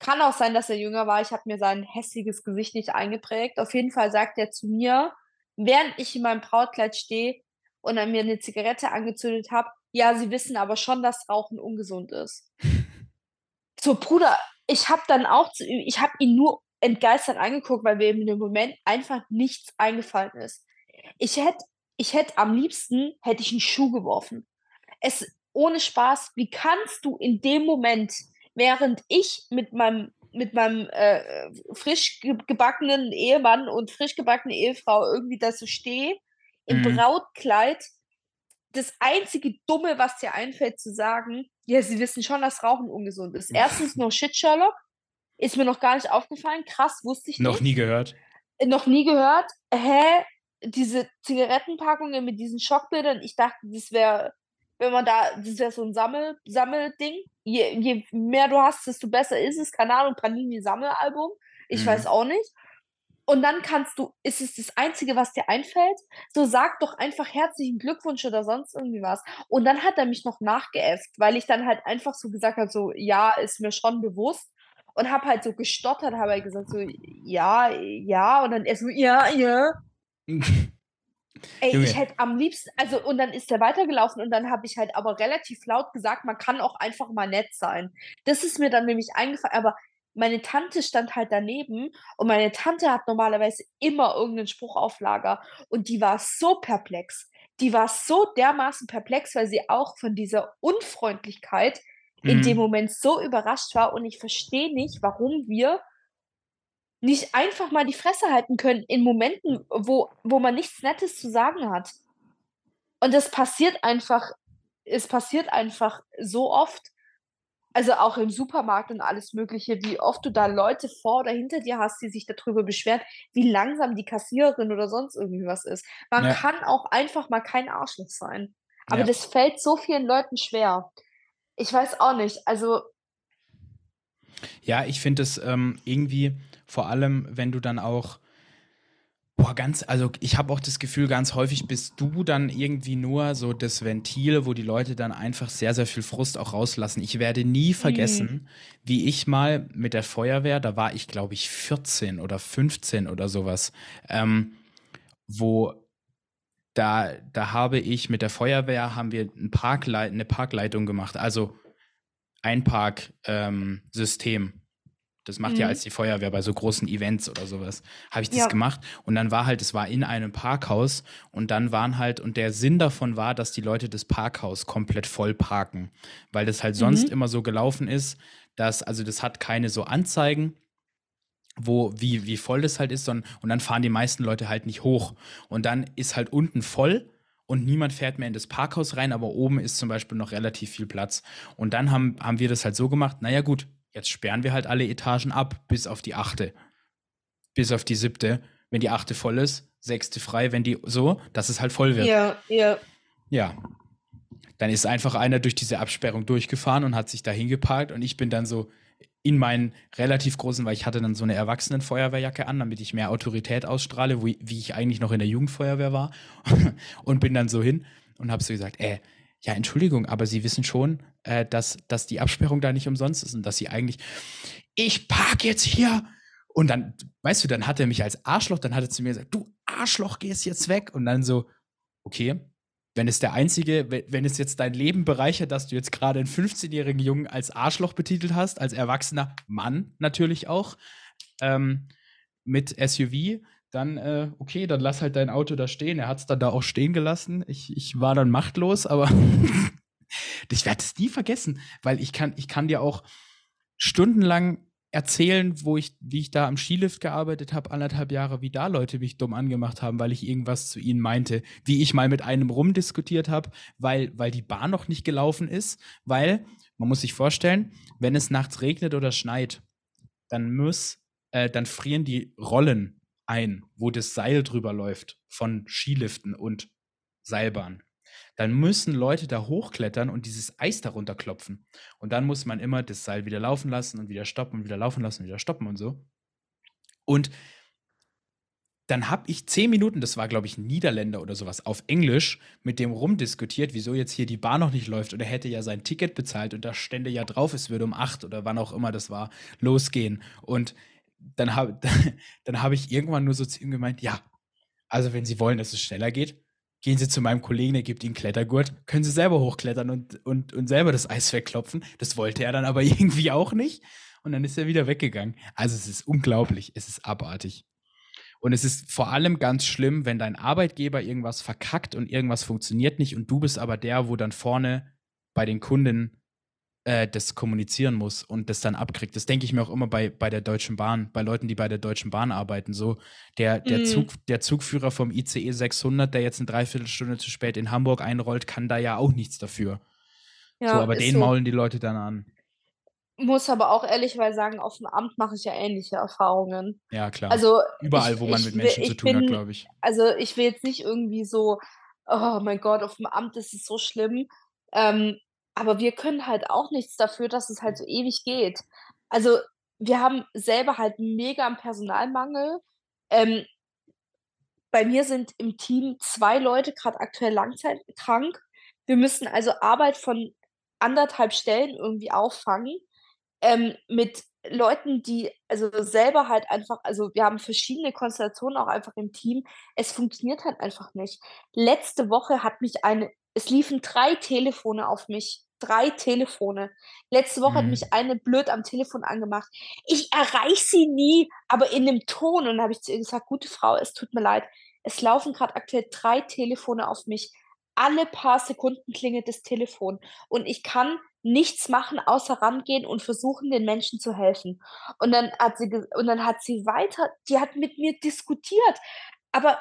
Kann auch sein, dass er jünger war. Ich habe mir sein hässliches Gesicht nicht eingeprägt. Auf jeden Fall sagt er zu mir, während ich in meinem Brautkleid stehe und dann mir 'ne Zigarette angezündet habe: „Ja, Sie wissen aber schon, dass Rauchen ungesund ist.“ So, Bruder, ich habe dann auch zu ihm ich habe ihn nur entgeistert angeguckt, weil mir in dem Moment einfach nichts eingefallen ist. Ich hätte ich hätte am liebsten hätte ich 'n Schuh geworfen. Es ohne Spaß, wie kannst du in dem Moment, während ich mit meinem mit meinem, äh, frisch ge gebackenen Ehemann und frisch gebackene Ehefrau irgendwie da so stehe, im Mhm. Brautkleid, das einzige Dumme, was dir einfällt zu sagen: „Ja, Sie wissen schon, dass Rauchen ungesund ist.“ 1. no shit, Sherlock. Ist mir noch gar nicht aufgefallen. Krass, wusste ich Noch nicht. nie gehört. Äh, noch nie gehört. Hä? Diese Zigarettenpackungen mit diesen Schockbildern, ich dachte, das wäre wenn man da das wäre so 'n Sammel Sammelding. Je je mehr du hast, desto besser ist es. Keine Ahnung, Panini-Sammelalbum. Ich weiß Mhm. auch nicht. Und dann kannst du ist es das Einzige, was dir einfällt? So, sag doch einfach herzlichen Glückwunsch oder sonst irgendwie was. Und dann hat er mich noch nachgeäfft, weil ich dann halt einfach so gesagt habe, so: „Ja, ist mir schon bewusst.“ Und habe halt so gestottert, habe halt gesagt so: „Ja, ja.“ Und dann er so: „Ja, ja.“ Ey, ich Junge. hätte am liebsten also, und dann ist er weitergelaufen und dann habe ich halt aber relativ laut gesagt: „Man kann auch einfach mal nett sein.“ Das ist mir dann nämlich eingefallen, aber meine Tante stand halt daneben und meine Tante hat normalerweise immer irgend 'nen Spruch auf Lager und die war so perplex. Die war so dermaßen perplex, weil sie auch von dieser Unfreundlichkeit in dem Mhm. Moment so überrascht war und ich verstehe nicht, warum wir nicht einfach mal die Fresse halten können in Momenten, wo wo man nichts Nettes zu sagen hat. Und das passiert einfach es passiert einfach so oft, also, auch im Supermarkt und alles Mögliche, wie oft du da Leute vor oder hinter dir hast, die sich da drüber beschweren, wie langsam die Kassiererin oder sonst irgendwie was ist. Man Ja. kann auch einfach mal kein Arschloch sein. Aber Ja. das fällt so vielen Leuten schwer. Ich weiß auch nicht, also Ja, ich finde es, ähm, irgendwie vor allem, wenn du dann auch boah, ganz also, ich habe auch das Gefühl, ganz häufig bist du dann irgendwie nur so das Ventil, wo die Leute dann einfach sehr, sehr viel Frust auch rauslassen. Ich werde nie Mhm. vergessen, wie ich mal mit der Feuerwehr da war ich, glaube ich, 14 oder 15 oder so was, ähm, wo da da habe ich mit der Feuerwehr haben wir 'n Parklei 'ne Parkleitung gemacht, also, Einpark ähm, System. Das macht ja Mhm. als die Feuerwehr bei so großen Events oder so was, habe ich das Ja. gemacht und dann war halt es war in einem Parkhaus und dann waren halt und der Sinn davon war, dass die Leute das Parkhaus komplett voll parken, weil das halt sonst Mhm. immer so gelaufen ist, dass also, das hat keine so Anzeigen, wo wie wie voll das halt ist, sonn und dann fahren die meisten Leute halt nicht hoch. Und dann ist halt unten voll und niemand fährt mehr in das Parkhaus rein, aber oben ist zum Beispiel noch relativ viel Platz. Und dann haben haben wir das halt so gemacht: „Na ja gut, jetzt sperren wir halt alle Etagen ab, bis auf die 8. Bis auf die 7. Wenn die 8. voll ist, 6. frei, wenn die so, dass es halt voll wird.“ Ja, ja. Ja. Dann ist einfach einer durch diese Absperrung durchgefahren und hat sich da hingeparkt und ich bin dann so in meinen relativ großen weil ich hatte dann so 'ne Erwachsenenfeuerwehrjacke an, damit ich mehr Autorität ausstrahle, wie wie ich eigentlich noch in der Jugendfeuerwehr war und bin dann so hin und habe so gesagt: „Äh, ja, Entschuldigung, aber Sie wissen schon, äh, dass dass die Absperrung da nicht umsonst ist und dass Sie eigentlich ich parke jetzt hier!“ Und dann weißt du, dann hat er mich als Arschloch dann hat er zu mir gesagt: „Du Arschloch, gehst jetzt weg!“ Und dann so okay, wenn es der einzige, wenn es jetzt dein Leben bereichert, dass du jetzt gerade einen 15-jährigen Jungen als Arschloch betitelt hast, als erwachsener Mann natürlich auch, ähm, mit SUV, dann äh, okay, dann lass halt dein Auto da stehen. Er hat es dann da auch stehen gelassen. Ich, ich war dann machtlos, aber ich werde es nie vergessen, weil ich kann, ich kann dir auch stundenlang erzählen, wo ich, wie ich da am Skilift gearbeitet habe, anderthalb Jahre, wie da Leute mich dumm angemacht haben, weil ich irgendwas zu ihnen meinte, wie ich mal mit einem rumdiskutiert habe, weil, weil die Bahn noch nicht gelaufen ist, weil, man muss sich vorstellen, wenn es nachts regnet oder schneit, dann muss, äh, dann frieren die Rollen ein, wo das Seil drüber läuft von Skiliften und Seilbahn dann müssen Leute da hochklettern und dieses Eis darunter klopfen. Und dann muss man immer das Seil wieder laufen lassen und wieder stoppen und wieder laufen lassen und wieder stoppen und so. Und dann habe ich zehn Minuten, das war glaube ich Niederländer oder sowas, auf Englisch mit dem rumdiskutiert, wieso jetzt hier die Bahn noch nicht läuft. Und er hätte ja sein Ticket bezahlt und da stände ja drauf, es würde um acht oder wann auch immer das war, losgehen. Und dann habe dann hab ich irgendwann nur so zu ihm gemeint, ja, also wenn Sie wollen, dass es schneller geht, gehen Sie zu meinem Kollegen, der gibt Ihnen Klettergurt, können Sie selber hochklettern und, und, und selber das Eis wegklopfen. Das wollte er dann aber irgendwie auch nicht. Und dann ist er wieder weggegangen. Also es ist unglaublich, es ist abartig. Und es ist vor allem ganz schlimm, wenn dein Arbeitgeber irgendwas verkackt und irgendwas funktioniert nicht und du bist aber der, wo dann vorne bei den Kunden äh, das kommunizieren muss und das dann abkriegt. Das denke ich mir auch immer bei, bei der Deutschen Bahn, bei Leuten, die bei der Deutschen Bahn arbeiten. So, der, der, mm. Zug, der Zugführer vom ICE 600, der jetzt eine Dreiviertelstunde zu spät in Hamburg einrollt, kann da ja auch nichts dafür. Ja, so, aber den so. maulen die Leute dann an. Muss aber auch ehrlicherweise sagen, auf dem Amt mache ich ja ähnliche Erfahrungen. Ja, klar. Also überall, ich, wo man mit Menschen will, zu tun bin, hat, glaube ich. Also ich will jetzt nicht irgendwie so, oh mein Gott, auf dem Amt ist es so schlimm. Ähm, aber wir können halt auch nichts dafür, dass es halt so ewig geht. Also, wir haben selber halt mega am Personalmangel. Ähm, bei mir sind im Team zwei Leute gerade aktuell langzeitkrank. Wir müssen also Arbeit von anderthalb Stellen irgendwie auffangen, ähm, mit Leuten, die also selber halt einfach also, wir haben verschiedene Konstellationen auch einfach im Team. Es funktioniert halt einfach nicht. Letzte Woche hat mich eine es liefen drei Telefone auf mich drei Telefone. Letzte Woche mhm. hat mich eine blöd am Telefon angemacht. Ich erreiche sie nie, aber in dem Ton. Und dann habe ich zu ihr gesagt, gute Frau, es tut mir leid. Es laufen gerade aktuell drei Telefone auf mich. Alle paar Sekunden klingelt das Telefon. Und ich kann nichts machen, außer rangehen und versuchen, den Menschen zu helfen. Und dann hat sie, und dann hat sie weiter, die hat mit mir diskutiert. Aber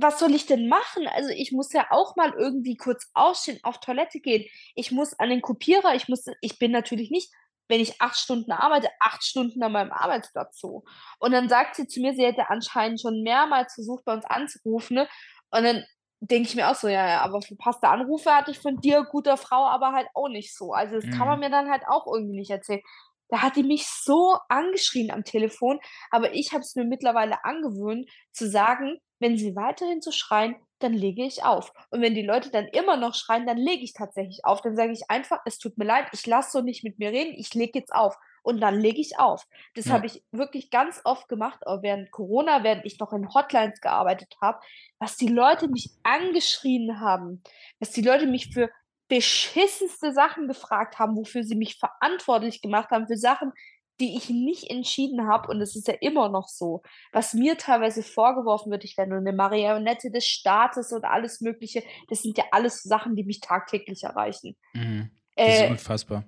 was soll ich denn machen? Also ich muss ja auch mal irgendwie kurz ausstehen, auf Toilette gehen. Ich muss an den Kopierer, ich muss, ich bin natürlich nicht, wenn ich acht Stunden arbeite, acht Stunden an meinem Arbeitsplatz so. Und dann sagt sie zu mir, sie hätte anscheinend schon mehrmals versucht, bei uns anzurufen. Ne? Und dann denke ich mir auch so, ja, ja, aber verpasste Anrufe hatte ich von dir, guter Frau, aber halt auch nicht so. Also das mhm. kann man mhm. mir dann halt auch irgendwie nicht erzählen. Da hat die mich so angeschrien am Telefon, aber ich habe es mir mittlerweile angewöhnt, zu sagen, wenn sie weiterhin so schreien, dann lege ich auf. Und wenn die Leute dann immer noch schreien, dann lege ich tatsächlich auf. Dann sage ich einfach, es tut mir leid, ich lasse so nicht mit mir reden, ich lege jetzt auf. Und dann lege ich auf. Das ja. habe ich wirklich ganz oft gemacht, auch während Corona, während ich noch in Hotlines gearbeitet habe, was die Leute mich angeschrien haben, dass die Leute mich für beschissenste Sachen gefragt haben, wofür sie mich verantwortlich gemacht haben, für Sachen, die ich nicht entschieden habe, und es ist ja immer noch so, was mir teilweise vorgeworfen wird, ich wäre nur eine Marionette des Staates und alles Mögliche, das sind ja alles Sachen, die mich tagtäglich erreichen. Mhm. Das ist äh, unfassbar.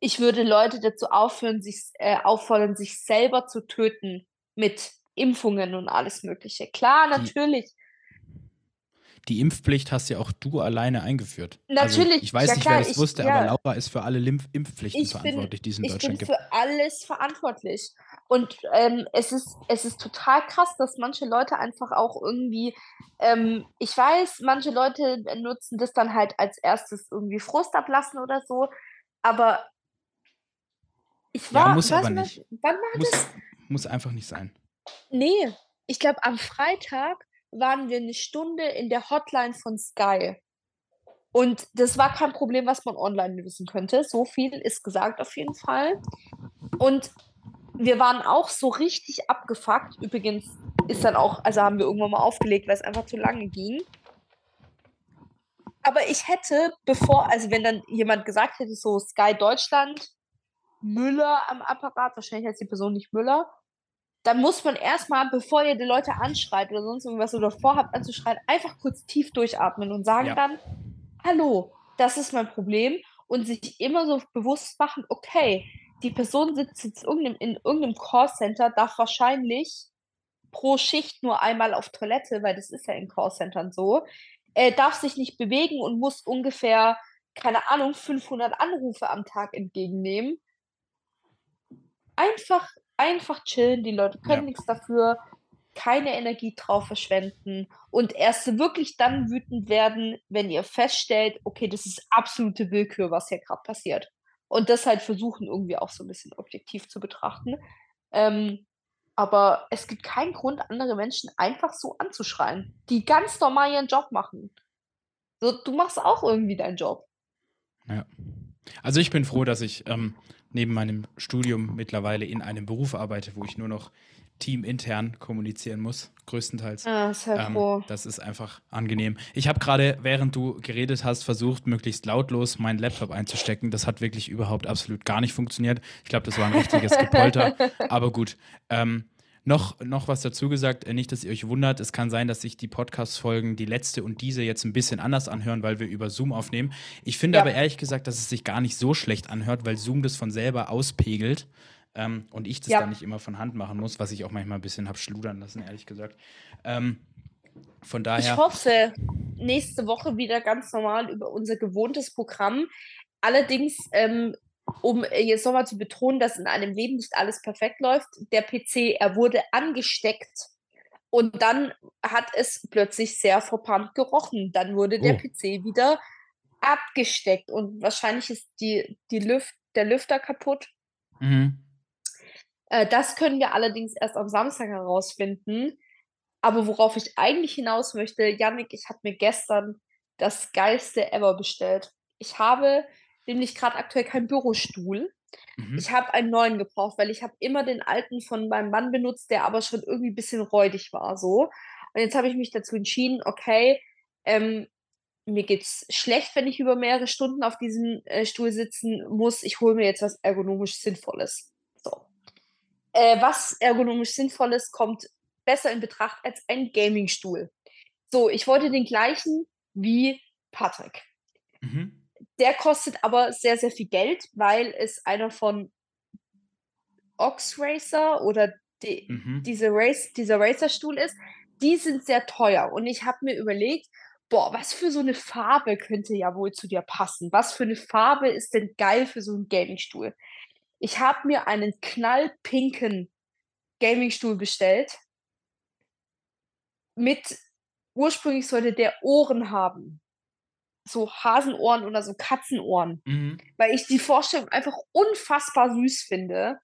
Ich würde Leute dazu aufhören, sich, äh, auffordern, sich selber zu töten mit Impfungen und alles Mögliche. Klar, natürlich die Impfpflicht hast ja auch du alleine eingeführt. Also, Natürlich. Also ich weiß ja, nicht, klar, wer das ich, wusste, ja. aber Laura ist für alle Lymph Impfpflichten ich verantwortlich, die es in Deutschland gibt. Ich bin für alles verantwortlich. Und ähm, es, ist, es ist total krass, dass manche Leute einfach auch irgendwie, ähm, ich weiß, manche Leute nutzen das dann halt als erstes irgendwie Frust ablassen oder so, aber ich war, ja, muss aber nicht. Wann war muss, das? Muss einfach nicht sein. Nee, ich glaube am Freitag waren wir eine Stunde in der Hotline von Sky. Und das war kein Problem, was man online lösen könnte. So viel ist gesagt auf jeden Fall. Und wir waren auch so richtig abgefuckt. Übrigens ist dann auch, also haben wir irgendwann mal aufgelegt, weil es einfach zu lange ging. aber ich hätte, bevor, also wenn dann jemand gesagt hätte, so Sky Deutschland, Müller am Apparat, wahrscheinlich heißt die Person nicht Müller, dann muss man erstmal, bevor ihr die Leute anschreit oder sonst irgendwas oder vorhabt anzuschreien, einfach kurz tief durchatmen und sagen Ja. dann, hallo, das ist mein Problem und sich immer so bewusst machen, okay, die Person sitzt jetzt irgendeinem, in irgendeinem Callcenter, darf wahrscheinlich pro Schicht nur einmal auf Toilette, weil das ist ja in Callcentern so, äh, darf sich nicht bewegen und muss ungefähr, keine Ahnung, 500 Anrufe am Tag entgegennehmen. Einfach, einfach chillen, die Leute können Ja. nichts dafür, keine Energie drauf verschwenden und erst wirklich dann wütend werden, wenn ihr feststellt, okay, das ist absolute Willkür, was hier gerade passiert. Und das halt versuchen, irgendwie auch so ein bisschen objektiv zu betrachten. Ähm, aber es gibt keinen Grund, andere Menschen einfach so anzuschreien, die ganz normal ihren Job machen. So, du machst auch irgendwie deinen Job. Ja. Also ich bin froh, dass ich ähm, neben meinem Studium mittlerweile in einem Beruf arbeite, wo ich nur noch teamintern kommunizieren muss, größtenteils. Ja, sehr Ähm, froh. das ist einfach angenehm. Ich habe gerade, während du geredet hast, versucht, möglichst lautlos meinen Laptop einzustecken. Das hat wirklich überhaupt absolut gar nicht funktioniert. Ich glaube, das war ein richtiges Gepolter. Aber gut. Ähm, noch, noch was dazu gesagt, äh, nicht, dass ihr euch wundert. Es kann sein, dass sich die Podcast-Folgen, die letzte und diese, jetzt ein bisschen anders anhören, weil wir über Zoom aufnehmen. Ich finde Ja. aber ehrlich gesagt, dass es sich gar nicht so schlecht anhört, weil Zoom das von selber auspegelt. Ähm, und ich das Ja. dann nicht immer von Hand machen muss, was ich auch manchmal ein bisschen habe schludern lassen, ehrlich gesagt. Ähm, von Ich daher. hoffe, nächste Woche wieder ganz normal über unser gewohntes Programm. Allerdings, ähm, um äh, jetzt nochmal zu betonen, dass in einem Leben nicht alles perfekt läuft, der PC, er wurde angesteckt und dann hat es plötzlich sehr verbrannt gerochen. Dann wurde der Oh. PC wieder abgesteckt und wahrscheinlich ist die, die Lüft, der Lüfter kaputt. Mhm. Äh, das können wir allerdings erst am Samstag herausfinden. Aber worauf ich eigentlich hinaus möchte, Yannick, ich habe mir gestern das geilste ever bestellt. Ich habe nämlich gerade aktuell keinen Bürostuhl. Mhm. Ich habe einen neuen gebraucht, weil ich habe immer den alten von meinem Mann benutzt, der aber schon irgendwie ein bisschen räudig war so. Und jetzt habe ich mich dazu entschieden, okay, ähm, mir geht's schlecht, wenn ich über mehrere Stunden auf diesem äh, Stuhl sitzen muss. Ich hole mir jetzt was ergonomisch Sinnvolles. So. Äh, was ergonomisch Sinnvolles kommt besser in Betracht als ein Gaming-Stuhl. So, ich wollte den gleichen wie Patrick. Mhm. Der kostet aber sehr, sehr viel Geld, weil es einer von Ox Racer oder die, Mhm. diese Race, dieser Racer-Stuhl ist. Die sind sehr teuer. Und ich habe mir überlegt, boah, was für so eine Farbe könnte ja wohl zu dir passen? Was für eine Farbe ist denn geil für so einen Gaming-Stuhl? Ich habe mir einen knallpinken Gaming-Stuhl bestellt. Mit, ursprünglich sollte der Ohren haben. So Hasenohren oder so Katzenohren Mhm. weil ich die Vorstellung einfach unfassbar süß finde,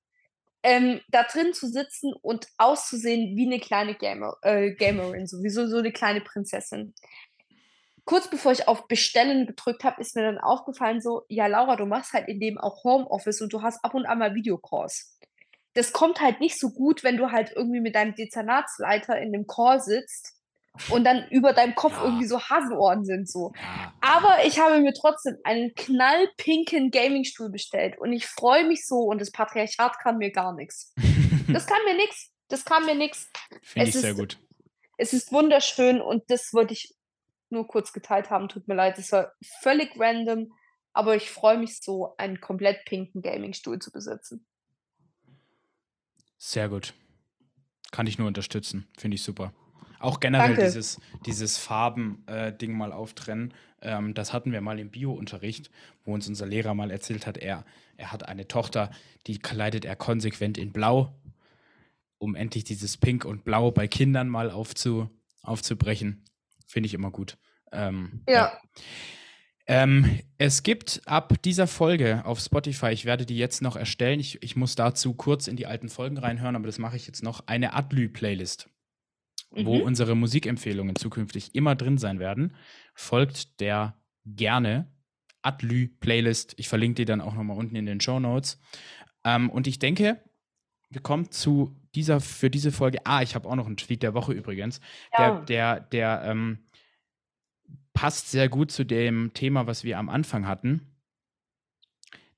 ähm, da drin zu sitzen und auszusehen wie eine kleine Gamer, äh, Gamerin, sowieso so eine kleine Prinzessin. Kurz bevor ich auf Bestellen gedrückt habe, ist mir dann aufgefallen so, ja Laura, du machst halt in dem auch Homeoffice und du hast ab und an mal Videocalls. Das kommt halt nicht so gut, wenn du halt irgendwie mit deinem Dezernatsleiter in einem Call sitzt und dann über deinem Kopf Ja. irgendwie so Hasenohren sind so. Ja. Aber ich habe mir trotzdem einen knallpinken Gamingstuhl bestellt und ich freue mich so und das Patriarchat kann mir gar nichts. Das kann mir nichts. Das kann mir nichts. Finde ich sehr ist- gut. Es ist wunderschön und das wollte ich nur kurz geteilt haben. Tut mir leid, das war völlig random, aber ich freue mich so, einen komplett pinken Gamingstuhl zu besitzen. Sehr gut. Kann ich nur unterstützen. Finde ich super. Auch generell Danke. dieses, dieses Farben-Ding mal auftrennen. Ähm, das hatten wir mal im Bio-Unterricht, wo uns unser Lehrer mal erzählt hat, er, er hat eine Tochter, die kleidet er konsequent in Blau, um endlich dieses Pink und Blau bei Kindern mal aufzu, aufzubrechen. Finde ich immer gut. Ähm, Ja. ähm, es gibt ab dieser Folge auf Spotify, ich werde die jetzt noch erstellen, ich, ich muss dazu kurz in die alten Folgen reinhören, aber das mache ich jetzt noch, eine Adlü-Playlist, wo Mhm. unsere Musikempfehlungen zukünftig immer drin sein werden. Folgt der gerne Adlü-Playlist. Ich verlinke die dann auch nochmal unten in den Show Notes. Ähm, und ich denke, wir kommen zu dieser, für diese Folge. Ah, ich habe auch noch einen Tweet der Woche übrigens. Ja. Der, der, der, ähm, passt sehr gut zu dem Thema, was wir am Anfang hatten.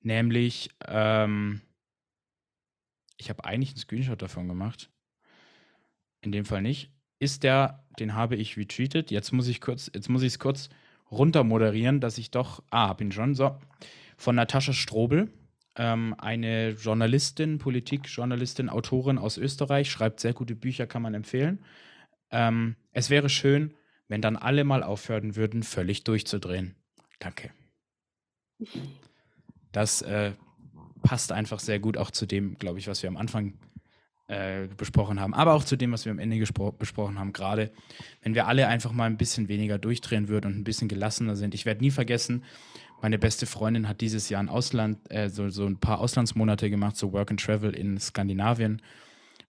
Nämlich, ähm, ich habe eigentlich einen Screenshot davon gemacht. In dem Fall nicht. Ist der, den habe ich retweetet. Jetzt muss ich kurz, jetzt muss ich es kurz runter moderieren, dass ich doch, ah, hab ihn schon, so. Von Natascha Strobel, ähm, eine Journalistin, Politikjournalistin, Autorin aus Österreich, schreibt sehr gute Bücher, kann man empfehlen. Ähm, es wäre schön, wenn dann alle mal aufhören würden, völlig durchzudrehen. Danke. Das äh, passt einfach sehr gut auch zu dem, glaube ich, was wir am Anfang äh, besprochen haben, aber auch zu dem, was wir am Ende besprochen haben, gerade wenn wir alle einfach mal ein bisschen weniger durchdrehen würden und ein bisschen gelassener sind. Ich werde nie vergessen, meine beste Freundin hat dieses Jahr ein Ausland, äh, so, so ein paar Auslandsmonate gemacht, so Work and Travel in Skandinavien.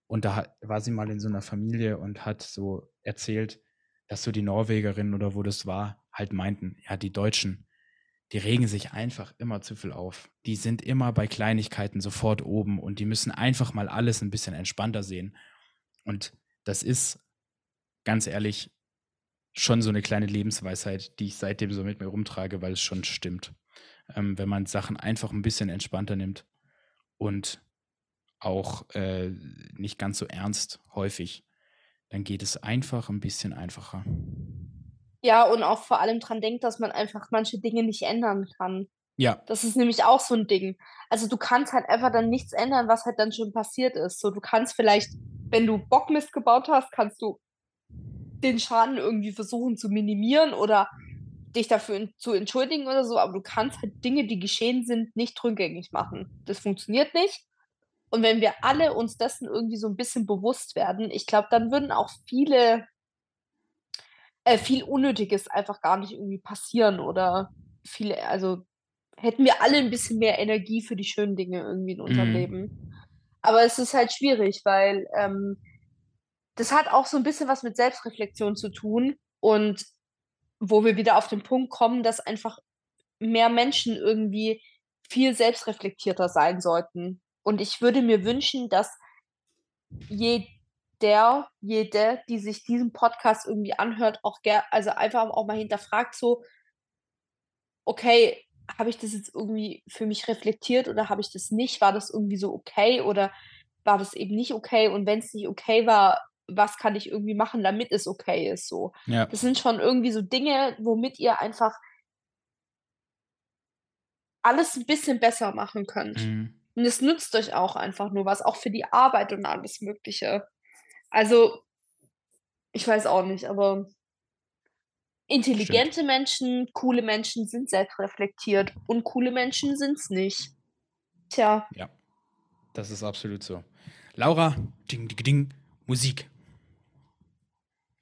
Und da war sie mal in so einer Familie und hat so erzählt, dass so die Norwegerinnen oder wo das war, halt meinten, ja, die Deutschen, die regen sich einfach immer zu viel auf. Die sind immer bei Kleinigkeiten sofort oben und die müssen einfach mal alles ein bisschen entspannter sehen. Und das ist, ganz ehrlich, schon so eine kleine Lebensweisheit, die ich seitdem so mit mir rumtrage, weil es schon stimmt. Ähm, wenn man Sachen einfach ein bisschen entspannter nimmt und auch äh, nicht ganz so ernst häufig, dann geht es einfach ein bisschen einfacher. Ja, und auch vor allem dran denkt, dass man einfach manche Dinge nicht ändern kann. Ja. Das ist nämlich auch so ein Ding. Also, du kannst halt einfach dann nichts ändern, was halt dann schon passiert ist. So, du kannst vielleicht, wenn du Bockmist gebaut hast, kannst du den Schaden irgendwie versuchen zu minimieren oder dich dafür zu entschuldigen oder so, aber du kannst halt Dinge, die geschehen sind, nicht rückgängig machen. Das funktioniert nicht. Und wenn wir alle uns dessen irgendwie so ein bisschen bewusst werden, ich glaube, dann würden auch viele äh, viel Unnötiges einfach gar nicht irgendwie passieren oder viele also, hätten wir alle ein bisschen mehr Energie für die schönen Dinge irgendwie in unserem Mhm. Leben. Aber es ist halt schwierig, weil, ähm, das hat auch so ein bisschen was mit Selbstreflexion zu tun und wo wir wieder auf den Punkt kommen, dass einfach mehr Menschen irgendwie viel selbstreflektierter sein sollten. Und ich würde mir wünschen, dass jeder, jede, die sich diesen Podcast irgendwie anhört, auch ger also einfach auch mal hinterfragt so: „Okay, habe ich das jetzt irgendwie für mich reflektiert oder habe ich das nicht? War das irgendwie so okay oder war das eben nicht okay? Und wenn es nicht okay war, was kann ich irgendwie machen, damit es okay ist?“ So. Ja. Das sind schon irgendwie so Dinge, womit ihr einfach alles ein bisschen besser machen könnt. Mhm. Und es nützt euch auch einfach nur was, auch für die Arbeit und alles Mögliche. Also, ich weiß auch nicht, aber intelligente Menschen, coole Menschen sind selbstreflektiert und coole Menschen sind's nicht. Tja. Ja, das ist absolut so. Laura, ding, ding, ding, Musik.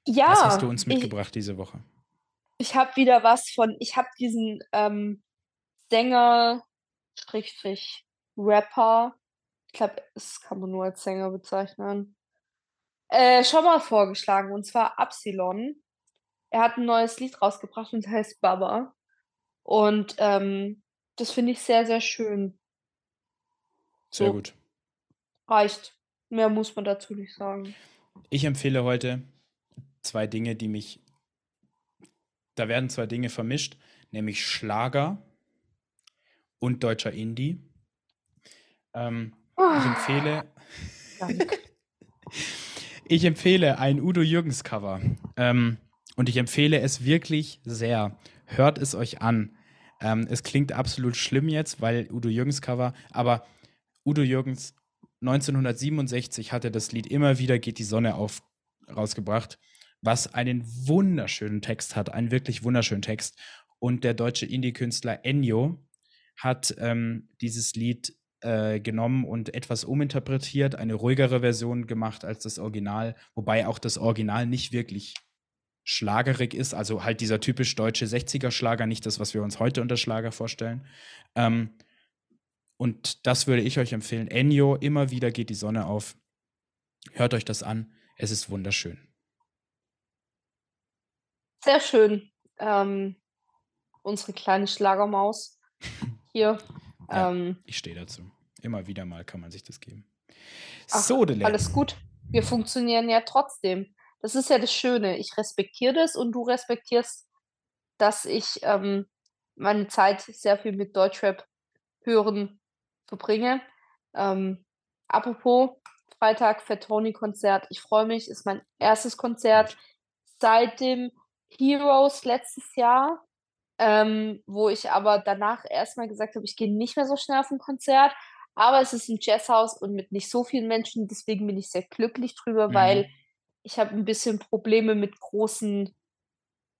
Ja. Was hast du uns ich mitgebracht diese Woche? ich habe wieder was von ich habe diesen, ähm, Sänger Schrägstrich Rapper, ich glaube, das kann man nur als Sänger bezeichnen, äh, schon mal vorgeschlagen, und zwar Absilon. Er hat 'n neues Lied rausgebracht und heißt „Baba“. Und, ähm, das finde ich sehr, sehr schön. Sehr So. gut. Reicht. Mehr muss man dazu nicht sagen. Ich empfehle heute zwei Dinge, die mich da werden zwei Dinge vermischt, nämlich Schlager und deutscher Indie. Ähm, ich empfehle Danke. ich empfehle ein Udo Jürgens Cover. Ähm, und ich empfehle es wirklich sehr. Hört es euch an. Ähm, es klingt absolut schlimm jetzt, weil Udo Jürgens Cover, aber Udo Jürgens 1967 hatte das Lied Immer wieder geht die Sonne auf rausgebracht, was einen wunderschönen Text hat, einen wirklich wunderschönen Text. Und der deutsche Indie-Künstler Ennio hat ähm, dieses Lied äh, genommen und etwas uminterpretiert, eine ruhigere Version gemacht als das Original, wobei auch das Original nicht wirklich schlagerig ist, also halt dieser typisch deutsche 60er-Schlager, nicht das, was wir uns heute unter Schlager vorstellen. Ähm, und das würde ich euch empfehlen. Ennio, immer wieder geht die Sonne auf. Hört euch das an. Es ist wunderschön. Sehr schön. Ähm, unsere kleine Schlagermaus hier. Ja. Ähm, Ich stehe dazu. Immer wieder mal kann man sich das geben. ach, So, Dele. alles gut. Wir funktionieren ja trotzdem. Das ist ja das Schöne. Ich respektiere das und du respektierst dass ich, ähm, meine Zeit sehr viel mit Deutschrap hören verbringe. Ähm, apropos Freitag Fat Tony Konzert. Ich freue mich, ist mein erstes Konzert seit dem Heroes letztes Jahr, ähm, wo ich aber danach erst mal gesagt habe, ich gehe nicht mehr so schnell auf 'n Konzert, aber es ist 'n Jazzhaus und mit nicht so vielen Menschen, deswegen bin ich sehr glücklich drüber, weil Mhm. ich habe 'n bisschen Probleme mit großen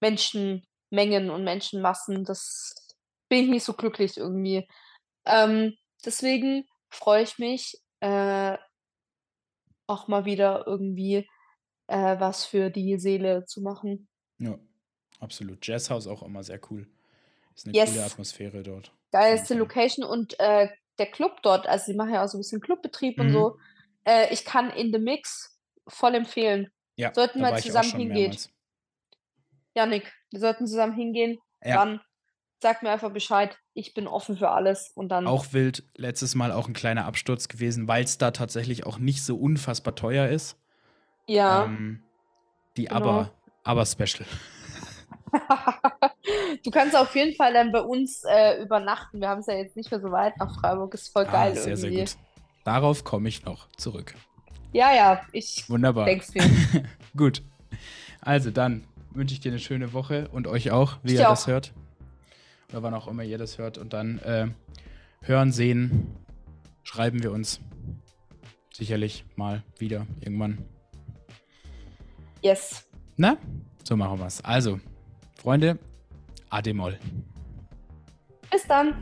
Menschenmengen und Menschenmassen. Das bin ich nicht so glücklich irgendwie. Ähm, deswegen freue ich mich, äh auch mal wieder irgendwie, äh, was für die Seele zu machen. Ja, absolut. Jazzhaus auch immer sehr cool. Ist 'ne coole Yes. Atmosphäre dort. Geilste. Location und, äh, der Club dort, also, die machen ja auch so 'n bisschen Clubbetrieb und Mhm. so. Äh, ich kann In The Mix voll empfehlen. Ja, Sollten wir zusammen hingehen. Jannik, wir sollten zusammen hingehen. Ja. Wann? Sag mir einfach Bescheid. Ich bin offen für alles und dann Auch wild, letztes Mal auch 'n kleiner Absturz gewesen, weil's da tatsächlich auch nicht so unfassbar teuer ist. Ja. Ähm, die Genau. ABBA ABBA Special. Du kannst auf jeden Fall dann bei uns, äh, übernachten. Wir haben's ja jetzt nicht mehr so weit nach Freiburg. Ist voll Ah, geil sehr, sehr irgendwie. gut. Darauf komme ich noch zurück. Ja, ja, ich Wunderbar. denke mir. Gut. Also, dann wünsche ich dir 'ne schöne Woche und euch auch, wie Ich ihr dir das auch. hört. Oder wann auch immer ihr das hört. Und dann, äh, hören, sehen, schreiben wir uns sicherlich mal wieder irgendwann. Yes. Ne? So machen wir's. Also, Freunde, Ademol. Bis dann.